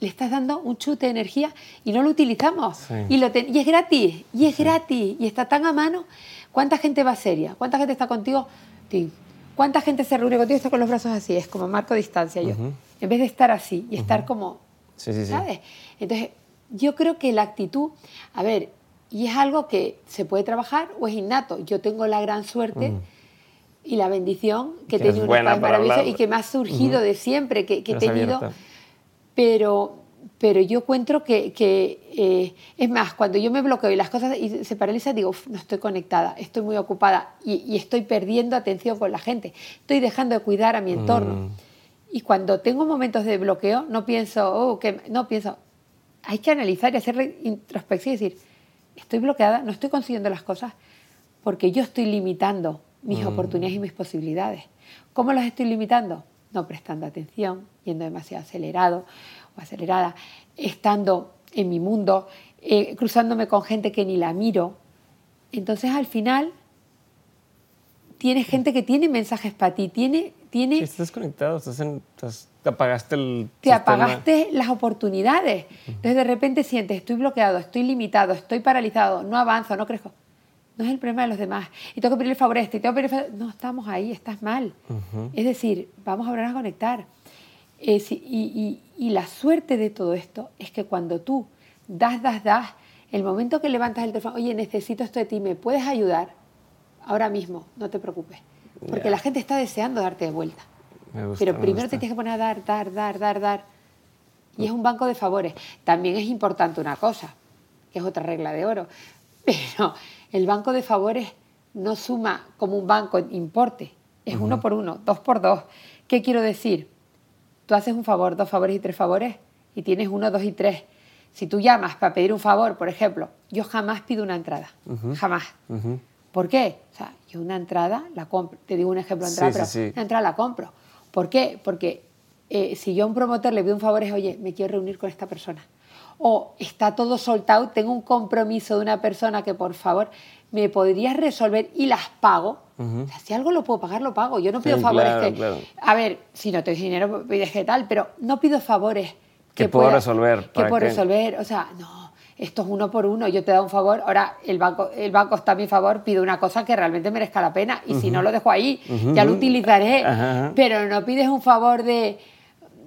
le estás dando un chute de energía y no lo utilizamos. Sí. Y, lo te- y es gratis, y es gratis, y está tan a mano. ¿Cuánta gente va seria? ¿Cuánta gente está contigo? Tim? ¿Cuánta gente se reúne contigo y está con los brazos así? Es como marco distancia yo. En vez de estar así y estar como, Sí, sí, sí. ¿sabes? Entonces, yo creo que la actitud, a ver, y es algo que se puede trabajar o es innato. Yo tengo la gran suerte y la bendición que he tenido un para maravilloso y que me ha surgido de siempre, que, que he tenido abierta. Pero, pero yo encuentro que, que, eh, es más, cuando yo me bloqueo y las cosas y se paralizan, digo, "Uf, no estoy conectada, estoy muy ocupada y, y estoy perdiendo atención con la gente, estoy dejando de cuidar a mi entorno. Mm. Y cuando tengo momentos de bloqueo, no pienso, oh, que, no pienso, hay que analizar y hacer introspección y decir, estoy bloqueada, no estoy consiguiendo las cosas porque yo estoy limitando mis Mm. oportunidades y mis posibilidades. ¿Cómo las estoy limitando? No prestando atención, yendo demasiado acelerado o acelerada, estando en mi mundo, eh, cruzándome con gente que ni la miro. Entonces al final tienes gente que tiene mensajes para ti, tiene, tiene, Sí, estás conectado, estás en, estás- te apagaste el te sistema. apagaste las oportunidades. Entonces de repente sientes, estoy bloqueado, estoy limitado, estoy paralizado, no avanzo, no crezco. No es el problema de los demás. Y tengo que pedirle favor a este, y tengo que pedirle favor- No, estamos ahí, estás mal. Es decir, vamos a volver a conectar. Eh, y, y- y la suerte de todo esto es que cuando tú das, das, das, el momento que levantas el teléfono, oye, necesito esto de ti, ¿me puedes ayudar? Ahora mismo, no te preocupes. Porque la gente está deseando darte de vuelta. Me gusta, Pero me primero gusta. te tienes que poner a dar, dar, dar, dar, dar. y es un banco de favores. También es importante una cosa, que es otra regla de oro, pero el banco de favores no suma como un banco importe, es uno por uno, dos por dos. ¿Qué quiero decir? Tú haces un favor, dos favores y tres favores y tienes uno, dos y tres. Si tú llamas para pedir un favor, por ejemplo, yo jamás pido una entrada, jamás. ¿Por qué? O sea, yo una entrada la compro. Te digo un ejemplo de entrada, pero una entrada la compro. ¿Por qué? Porque eh, si yo a un promotor le pido un favor es, oye, me quiero reunir con esta persona. O está todo soltado, tengo un compromiso de una persona que por favor me podrías resolver y las pago. si algo lo puedo pagar, lo pago. Yo no pido favores que... A ver, si no te doy dinero, pides que tal, pero no pido favores que, puedo resolver. Que puedo resolver. O sea, no, esto es uno por uno. Yo te doy un favor, ahora el banco, el banco está a mi favor, pido una cosa que realmente merezca la pena. Y si no lo dejo ahí, ya lo utilizaré. Pero no pides un favor de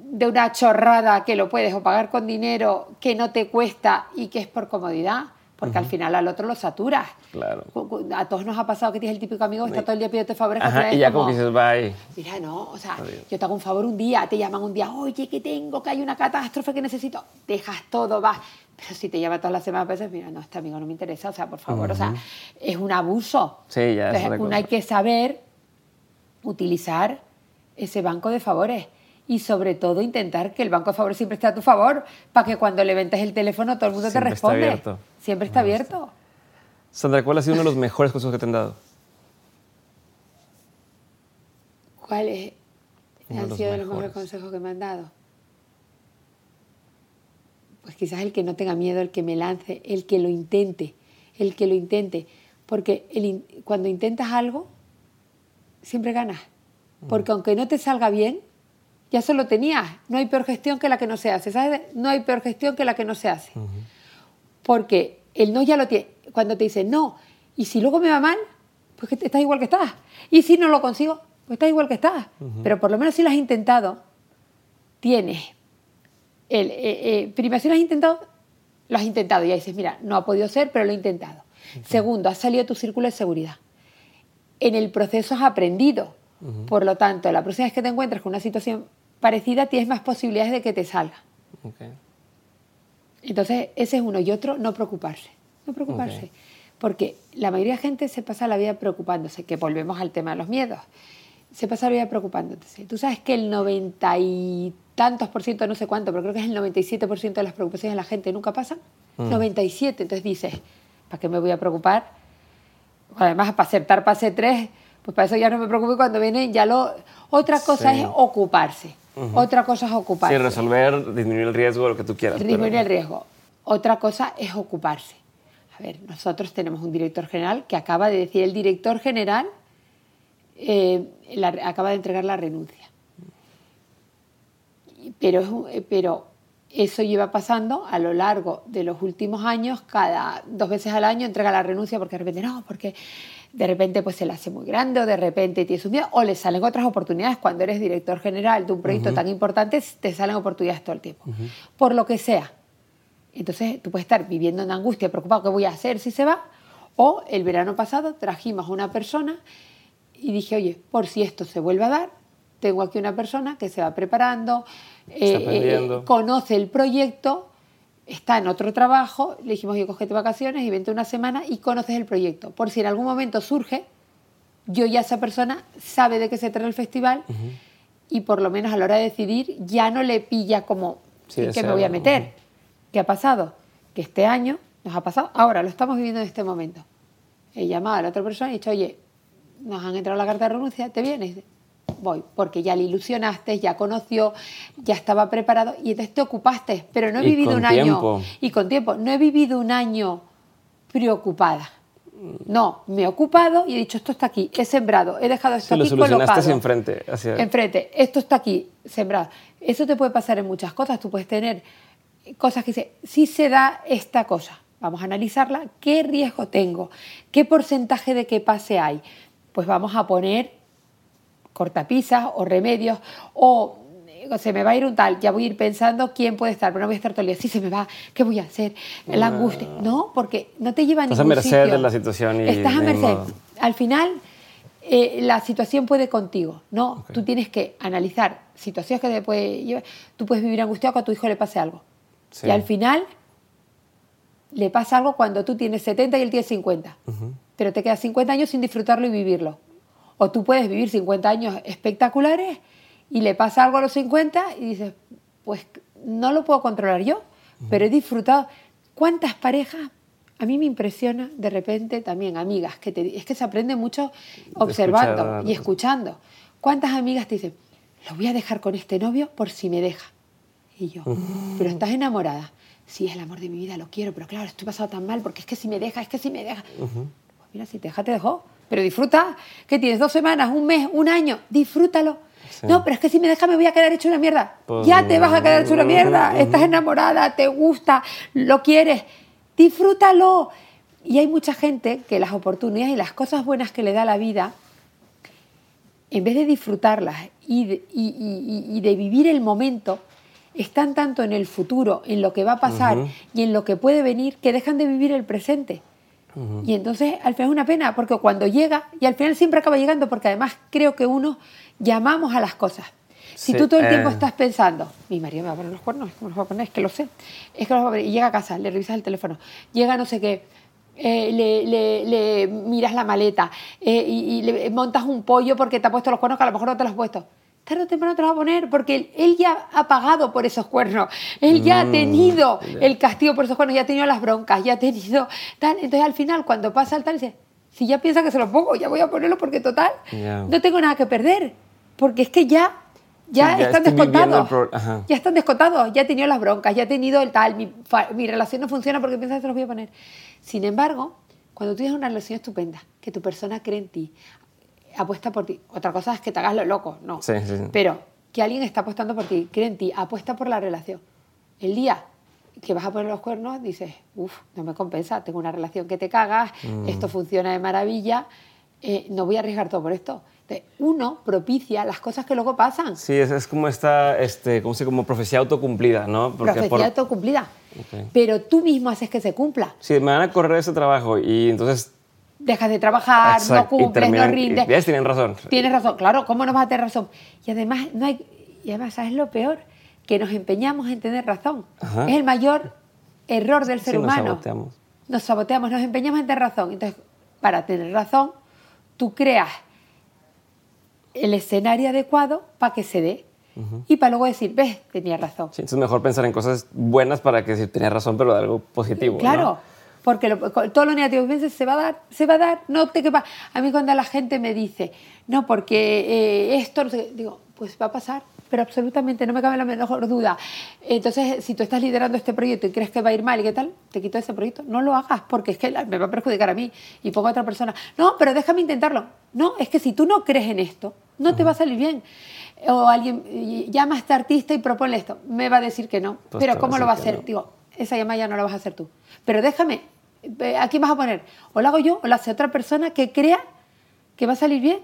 de una chorrada que lo puedes o pagar con dinero que no te cuesta y que es por comodidad, porque al final al otro lo saturas. Claro. A todos nos ha pasado que tienes el típico amigo que está todo el día pidiendo favores. Ajá, y ya como, que dices, bye. Mira, no, o sea, yo te hago un favor un día, te llaman un día, oye, que tengo, que hay una catástrofe que necesito, dejas todo, vas. Pero si te llama todas las semanas, veces, mira, no, este amigo no me interesa, o sea, por favor, o sea, es un abuso. Sí, ya Entonces, uno hay que saber utilizar ese banco de favores y sobre todo intentar que el banco de favores siempre esté a tu favor para que cuando le el teléfono todo el mundo te responde. Está abierto. Siempre está abierto. Sandra, ¿cuál ha sido uno de los mejores consejos que te han dado? ¿Cuáles han sido de los mejores consejos que me han dado? Pues quizás el que no tenga miedo, el que me lance, el que lo intente, el que lo intente. Porque cuando intentas algo, siempre ganas. Porque aunque no te salga bien, ya se lo tenías. No hay peor gestión que la que no se hace. ¿Sabes? No hay peor gestión que la que no se hace. Porque el no ya lo tiene. Cuando te dicen no, y si luego me va mal, pues que estás igual que estás. Y si no lo consigo, pues estás igual que estás. Pero por lo menos si lo has intentado, tienes. El, eh, eh, primero, si lo has intentado, lo has intentado. Y ya dices, mira, no ha podido ser, pero lo he intentado. Segundo, has salido de tu círculo de seguridad. En el proceso has aprendido. Por lo tanto, la próxima vez que te encuentres con una situación parecida, tienes más posibilidades de que te salga. Entonces, ese es uno. Y otro, no preocuparse. No preocuparse. Porque la mayoría de gente se pasa la vida preocupándose, que volvemos al tema de los miedos. Se pasa la vida preocupándose. Tú sabes que el 90 y tantos por ciento, no sé cuánto, pero creo que es el 97 por ciento de las preocupaciones de la gente nunca pasan. 97. Entonces dices, ¿para qué me voy a preocupar? Además, para acertar pase 3 pues para eso ya no me preocupo cuando viene ya lo... Otra cosa es ocuparse. Otra cosa es ocuparse. Sí, resolver, disminuir el riesgo, lo que tú quieras. Disminuir el riesgo. Otra cosa es ocuparse. A ver, nosotros tenemos un director general que acaba de decir, el director general eh, acaba de entregar la renuncia. Pero, pero eso lleva pasando a lo largo de los últimos años, cada dos veces al año entrega la renuncia porque de repente no, porque de repente pues se le hace muy grande o de repente tiene su miedo o le salen otras oportunidades. Cuando eres director general de un proyecto tan importante, te salen oportunidades todo el tiempo. Por lo que sea. Entonces tú puedes estar viviendo en angustia, preocupado, ¿qué voy a hacer si se va? O el verano pasado trajimos a una persona y dije, oye, por si esto se vuelve a dar, tengo aquí una persona que se va preparando, eh, eh, conoce el proyecto está en otro trabajo, le dijimos, oye, cógete vacaciones y vente una semana y conoces el proyecto. Por si en algún momento surge, yo ya esa persona sabe de qué se trata el festival y por lo menos a la hora de decidir ya no le pilla como que me voy a meter. ¿Qué ha pasado? Que este año nos ha pasado, ahora lo estamos viviendo en este momento. He llamado a la otra persona y he dicho, oye, nos han entrado la carta de renuncia, ¿te vienes? Voy, porque ya le ilusionaste, ya conoció, ya estaba preparado y entonces te ocupaste, pero no he vivido un año y con tiempo, no he vivido un año preocupada. No, me he ocupado y he dicho, esto está aquí, he sembrado, he dejado esto aquí colocado. enfrente. Enfrente, esto está aquí, sembrado. Eso te puede pasar en muchas cosas. Tú puedes tener cosas que dicen, si se da esta cosa, vamos a analizarla, ¿qué riesgo tengo? ¿Qué porcentaje de que pase hay? Pues vamos a poner cortapisas o remedios o se me va a ir un tal, ya voy a ir pensando quién puede estar, pero no voy a estar todo el día, sí se me va, ¿qué voy a hacer? La angustia. No, porque no te lleva a Estás a merced de la situación. Estás a merced. Al final, eh, la situación puede contigo, ¿no? Tú tienes que analizar situaciones que te puede llevar. Tú puedes vivir angustiado cuando a tu hijo le pase algo. Y al final le pasa algo cuando tú tienes 70 y él tiene 50. Pero te quedas 50 años sin disfrutarlo y vivirlo. O tú puedes vivir 50 años espectaculares y le pasa algo a los 50 y dices, pues no lo puedo controlar yo, pero he disfrutado. ¿Cuántas parejas? A mí me impresiona de repente también amigas, que te, es que se aprende mucho observando y escuchando. ¿Cuántas amigas te dicen, lo voy a dejar con este novio por si me deja? Y yo, pero estás enamorada. Sí, es el amor de mi vida, lo quiero, pero claro, estoy pasado tan mal porque es que si me deja, es que si me deja. Pues mira, si te deja, te dejó. Pero disfruta, que tienes dos semanas, un mes, un año, disfrútalo. No, pero es que si me deja me voy a quedar hecho una mierda. Pues ya te vas a quedar hecho una mierda. Estás enamorada, te gusta, lo quieres. Disfrútalo. Y hay mucha gente que las oportunidades y las cosas buenas que le da la vida, en vez de disfrutarlas y de vivir el momento, están tanto en el futuro, en lo que va a pasar y en lo que puede venir, que dejan de vivir el presente. Y entonces al final es una pena, porque cuando llega, y al final siempre acaba llegando, porque además creo que uno llamamos a las cosas. Si tú todo el tiempo eh. estás pensando, mi marido me va a poner los cuernos, ¿cómo los va a poner? Es que lo sé. Es que los va a poner. Y llega a casa, le revisas el teléfono, llega no sé qué, eh, le, miras la maleta eh, y, le montas un pollo porque te ha puesto los cuernos que a lo mejor no te los has puesto tarde o temprano te lo va a poner porque él, ya ha pagado por esos cuernos, él ya ha mm, tenido el castigo por esos cuernos, ya ha tenido las broncas, ya ha tenido tal. Entonces al final cuando pasa el tal dice, si ya piensa que se lo pongo, ya voy a ponerlo porque total, no tengo nada que perder, porque es que ya... Ya, están descontados. Ya están descontados. Ya he tenido las broncas, ya he tenido el tal. Mi, mi relación no funciona porque piensa que se los voy a poner. Sin embargo, cuando tú tienes una relación estupenda, que tu persona cree en ti, apuesta por ti. Otra cosa es que te hagas lo loco, no. Sí, sí, Pero que alguien está apostando por ti, cree en ti, apuesta por la relación. El día que vas a poner los cuernos, dices, uff, no me compensa, tengo una relación que te cagas, mm. esto funciona de maravilla, eh, no voy a arriesgar todo por esto. uno propicia las cosas que luego pasan. Sí, es, es como esta, este, como, como profecía autocumplida, ¿no? profecía autocumplida. Pero tú mismo haces que se cumpla. Sí, me van a correr ese trabajo y entonces dejas de trabajar, no cumples, no rindes. Y tienen razón. Tienes razón, claro, ¿cómo no vas a tener razón? Y además, no hay, y además ¿sabes lo peor? Que nos empeñamos en tener razón. Es el mayor error del ser humano. Nos saboteamos. Nos saboteamos, nos empeñamos en tener razón. Entonces, para tener razón, tú creas el escenario adecuado para que se dé. Y para luego decir, ves, tenía razón. Sí, entonces es mejor pensar en cosas buenas para que si tenía razón, pero de algo positivo. Claro porque todo lo negativo que pienses se va a dar, se va a dar, no te quepa. A mí cuando la gente me dice, no, porque eh, esto, no sé, digo, pues va a pasar, pero absolutamente no me cabe la menor duda. Entonces, si tú estás liderando este proyecto y crees que va a ir mal y qué tal, te quito ese proyecto, no lo hagas porque es que me va a perjudicar a mí y pongo a otra persona. No, pero déjame intentarlo. No, es que si tú no crees en esto, no te va a salir bien. O alguien llama a este artista y propone esto, me va a decir que no. Pues pero ¿cómo lo va a hacer? Digo, esa llamada ya no la vas a hacer tú. Pero déjame aquí vas a poner, o lo hago yo o lo hace otra persona que crea que va a salir bien.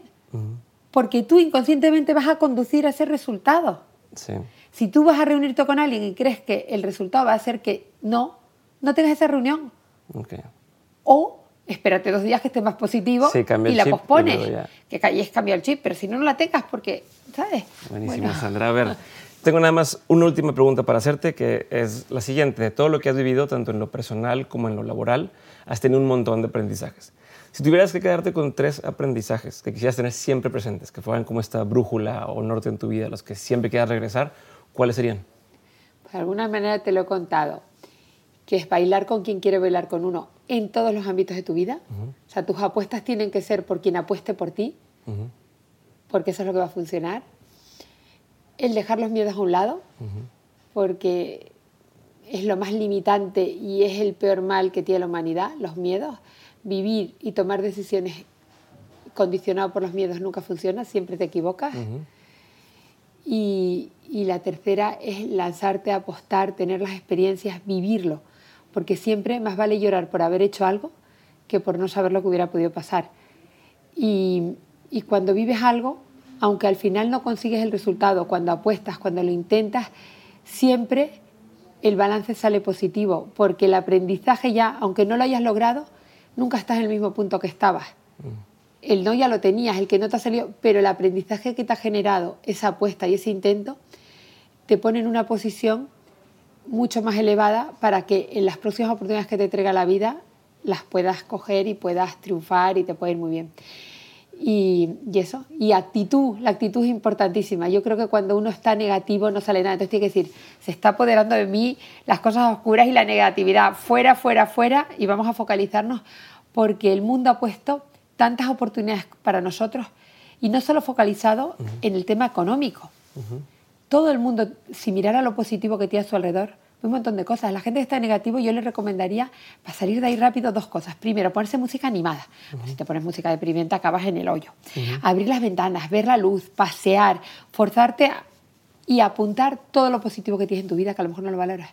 Porque tú inconscientemente vas a conducir a ese resultado. Si tú vas a reunirte con alguien y crees que el resultado va a ser que no, no tengas esa reunión. O espérate dos días que esté más positivo y la pospones. Que hayas cambiado el chip, pero si no, no la tengas porque, ¿sabes? Buenísimo, Sandra. A ver, tengo nada más una última pregunta para hacerte, que es la siguiente. De todo lo que has vivido, tanto en lo personal como en lo laboral, has tenido un montón de aprendizajes. Si tuvieras que quedarte con tres aprendizajes que quisieras tener siempre presentes, que fueran como esta brújula o norte en tu vida, los que siempre quieras regresar, ¿cuáles serían? Pues de alguna manera te lo he contado, que es bailar con quien quiere bailar con uno en todos los ámbitos de tu vida. O sea, tus apuestas tienen que ser por quien apueste por ti, porque eso es lo que va a funcionar el dejar los miedos a un lado, porque es lo más limitante y es el peor mal que tiene la humanidad, los miedos. Vivir y tomar decisiones condicionado por los miedos nunca funciona, siempre te equivocas. y, y, la tercera es lanzarte a apostar, tener las experiencias, vivirlo, porque siempre más vale llorar por haber hecho algo que por no saber lo que hubiera podido pasar. Y, y cuando vives algo, aunque al final no consigues el resultado, cuando apuestas, cuando lo intentas, siempre el balance sale positivo, porque el aprendizaje ya, aunque no lo hayas logrado, nunca estás en el mismo punto que estabas. el no ya lo tenías, el que no te ha salido, pero el aprendizaje que te ha generado esa apuesta y ese intento te pone en una posición mucho más elevada para que en las próximas oportunidades que te entrega la vida las puedas coger y puedas triunfar y te puede ir muy bien. Y, eso, y actitud, la actitud es importantísima. Yo creo que cuando uno está negativo no sale nada. Entonces tiene que decir, se está apoderando de mí las cosas oscuras y la negatividad, fuera, fuera, fuera, y vamos a focalizarnos porque el mundo ha puesto tantas oportunidades para nosotros y no solo focalizado en el tema económico. Todo el mundo, si mirara lo positivo que tiene a su alrededor, un montón de cosas. La gente que está negativo, yo le recomendaría, para salir de ahí rápido, dos cosas. Primero, ponerse música animada. Pues si te pones música deprimente, acabas en el hoyo. Abrir las ventanas, ver la luz, pasear, forzarte y apuntar todo lo positivo que tienes en tu vida, que a lo mejor no lo valoras.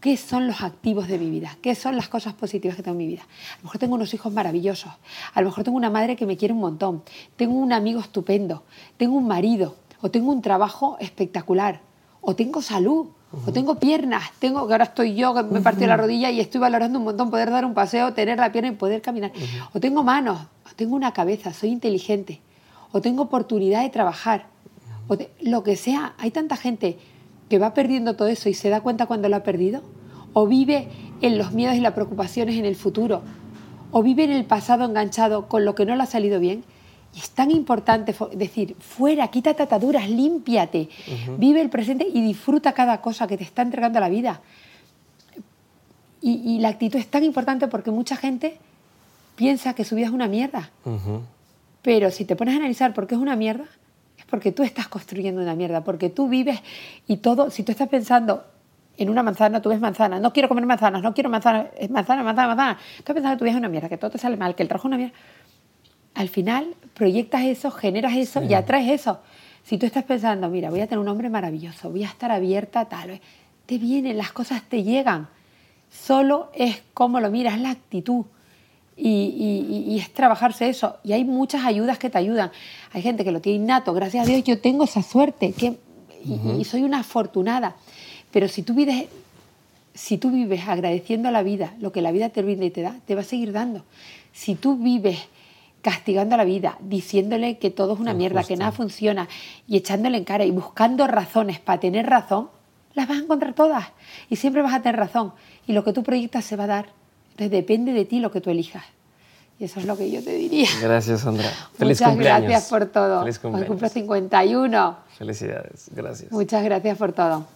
¿Qué son los activos de mi vida? ¿Qué son las cosas positivas que tengo en mi vida? A lo mejor tengo unos hijos maravillosos. A lo mejor tengo una madre que me quiere un montón. Tengo un amigo estupendo. Tengo un marido. O tengo un trabajo espectacular. O tengo salud o tengo piernas, tengo que ahora estoy yo que me partí la rodilla y estoy valorando un montón poder dar un paseo, tener la pierna y poder caminar. O tengo manos, o tengo una cabeza, soy inteligente, o tengo oportunidad de trabajar, o lo que sea. Hay tanta gente que va perdiendo todo eso y se da cuenta cuando lo ha perdido, o vive en los miedos y las preocupaciones en el futuro, o vive en el pasado enganchado con lo que no le ha salido bien y es tan importante decir, fuera, quítate ataduras, límpiate, vive el presente y disfruta cada cosa que te está entregando la vida. Y, la actitud es tan importante porque mucha gente piensa que su vida es una mierda. Pero si te pones a analizar por qué es una mierda, es porque tú estás construyendo una mierda, porque tú vives y todo, si tú estás pensando en una manzana, tú ves manzana, no quiero comer manzanas, no quiero manzana, manzana, manzana, manzana, estás pensando que tu vida es una mierda, que todo te sale mal, que el trabajo es una mierda al final proyectas eso, generas eso y atraes eso. Si tú estás pensando, mira, voy a tener un hombre maravilloso, voy a estar abierta, tal, te vienen, las cosas te llegan. Solo es cómo lo miras, la actitud. Y, es trabajarse eso. Y hay muchas ayudas que te ayudan. Hay gente que lo tiene innato, gracias a Dios yo tengo esa suerte que, y, soy una afortunada. Pero si tú vives si tú vives agradeciendo a la vida lo que la vida te brinda y te da, te va a seguir dando. Si tú vives castigando a la vida, diciéndole que todo es una mierda, que nada funciona y echándole en cara y buscando razones para tener razón, las vas a encontrar todas y siempre vas a tener razón y lo que tú proyectas se va a dar. Entonces depende de ti lo que tú elijas. Y eso es lo que yo te diría. Gracias, Sandra. Feliz Muchas cumpleaños. gracias por todo. Feliz cumpleaños. Hoy cumplo 51. Felicidades. Gracias. Muchas gracias por todo.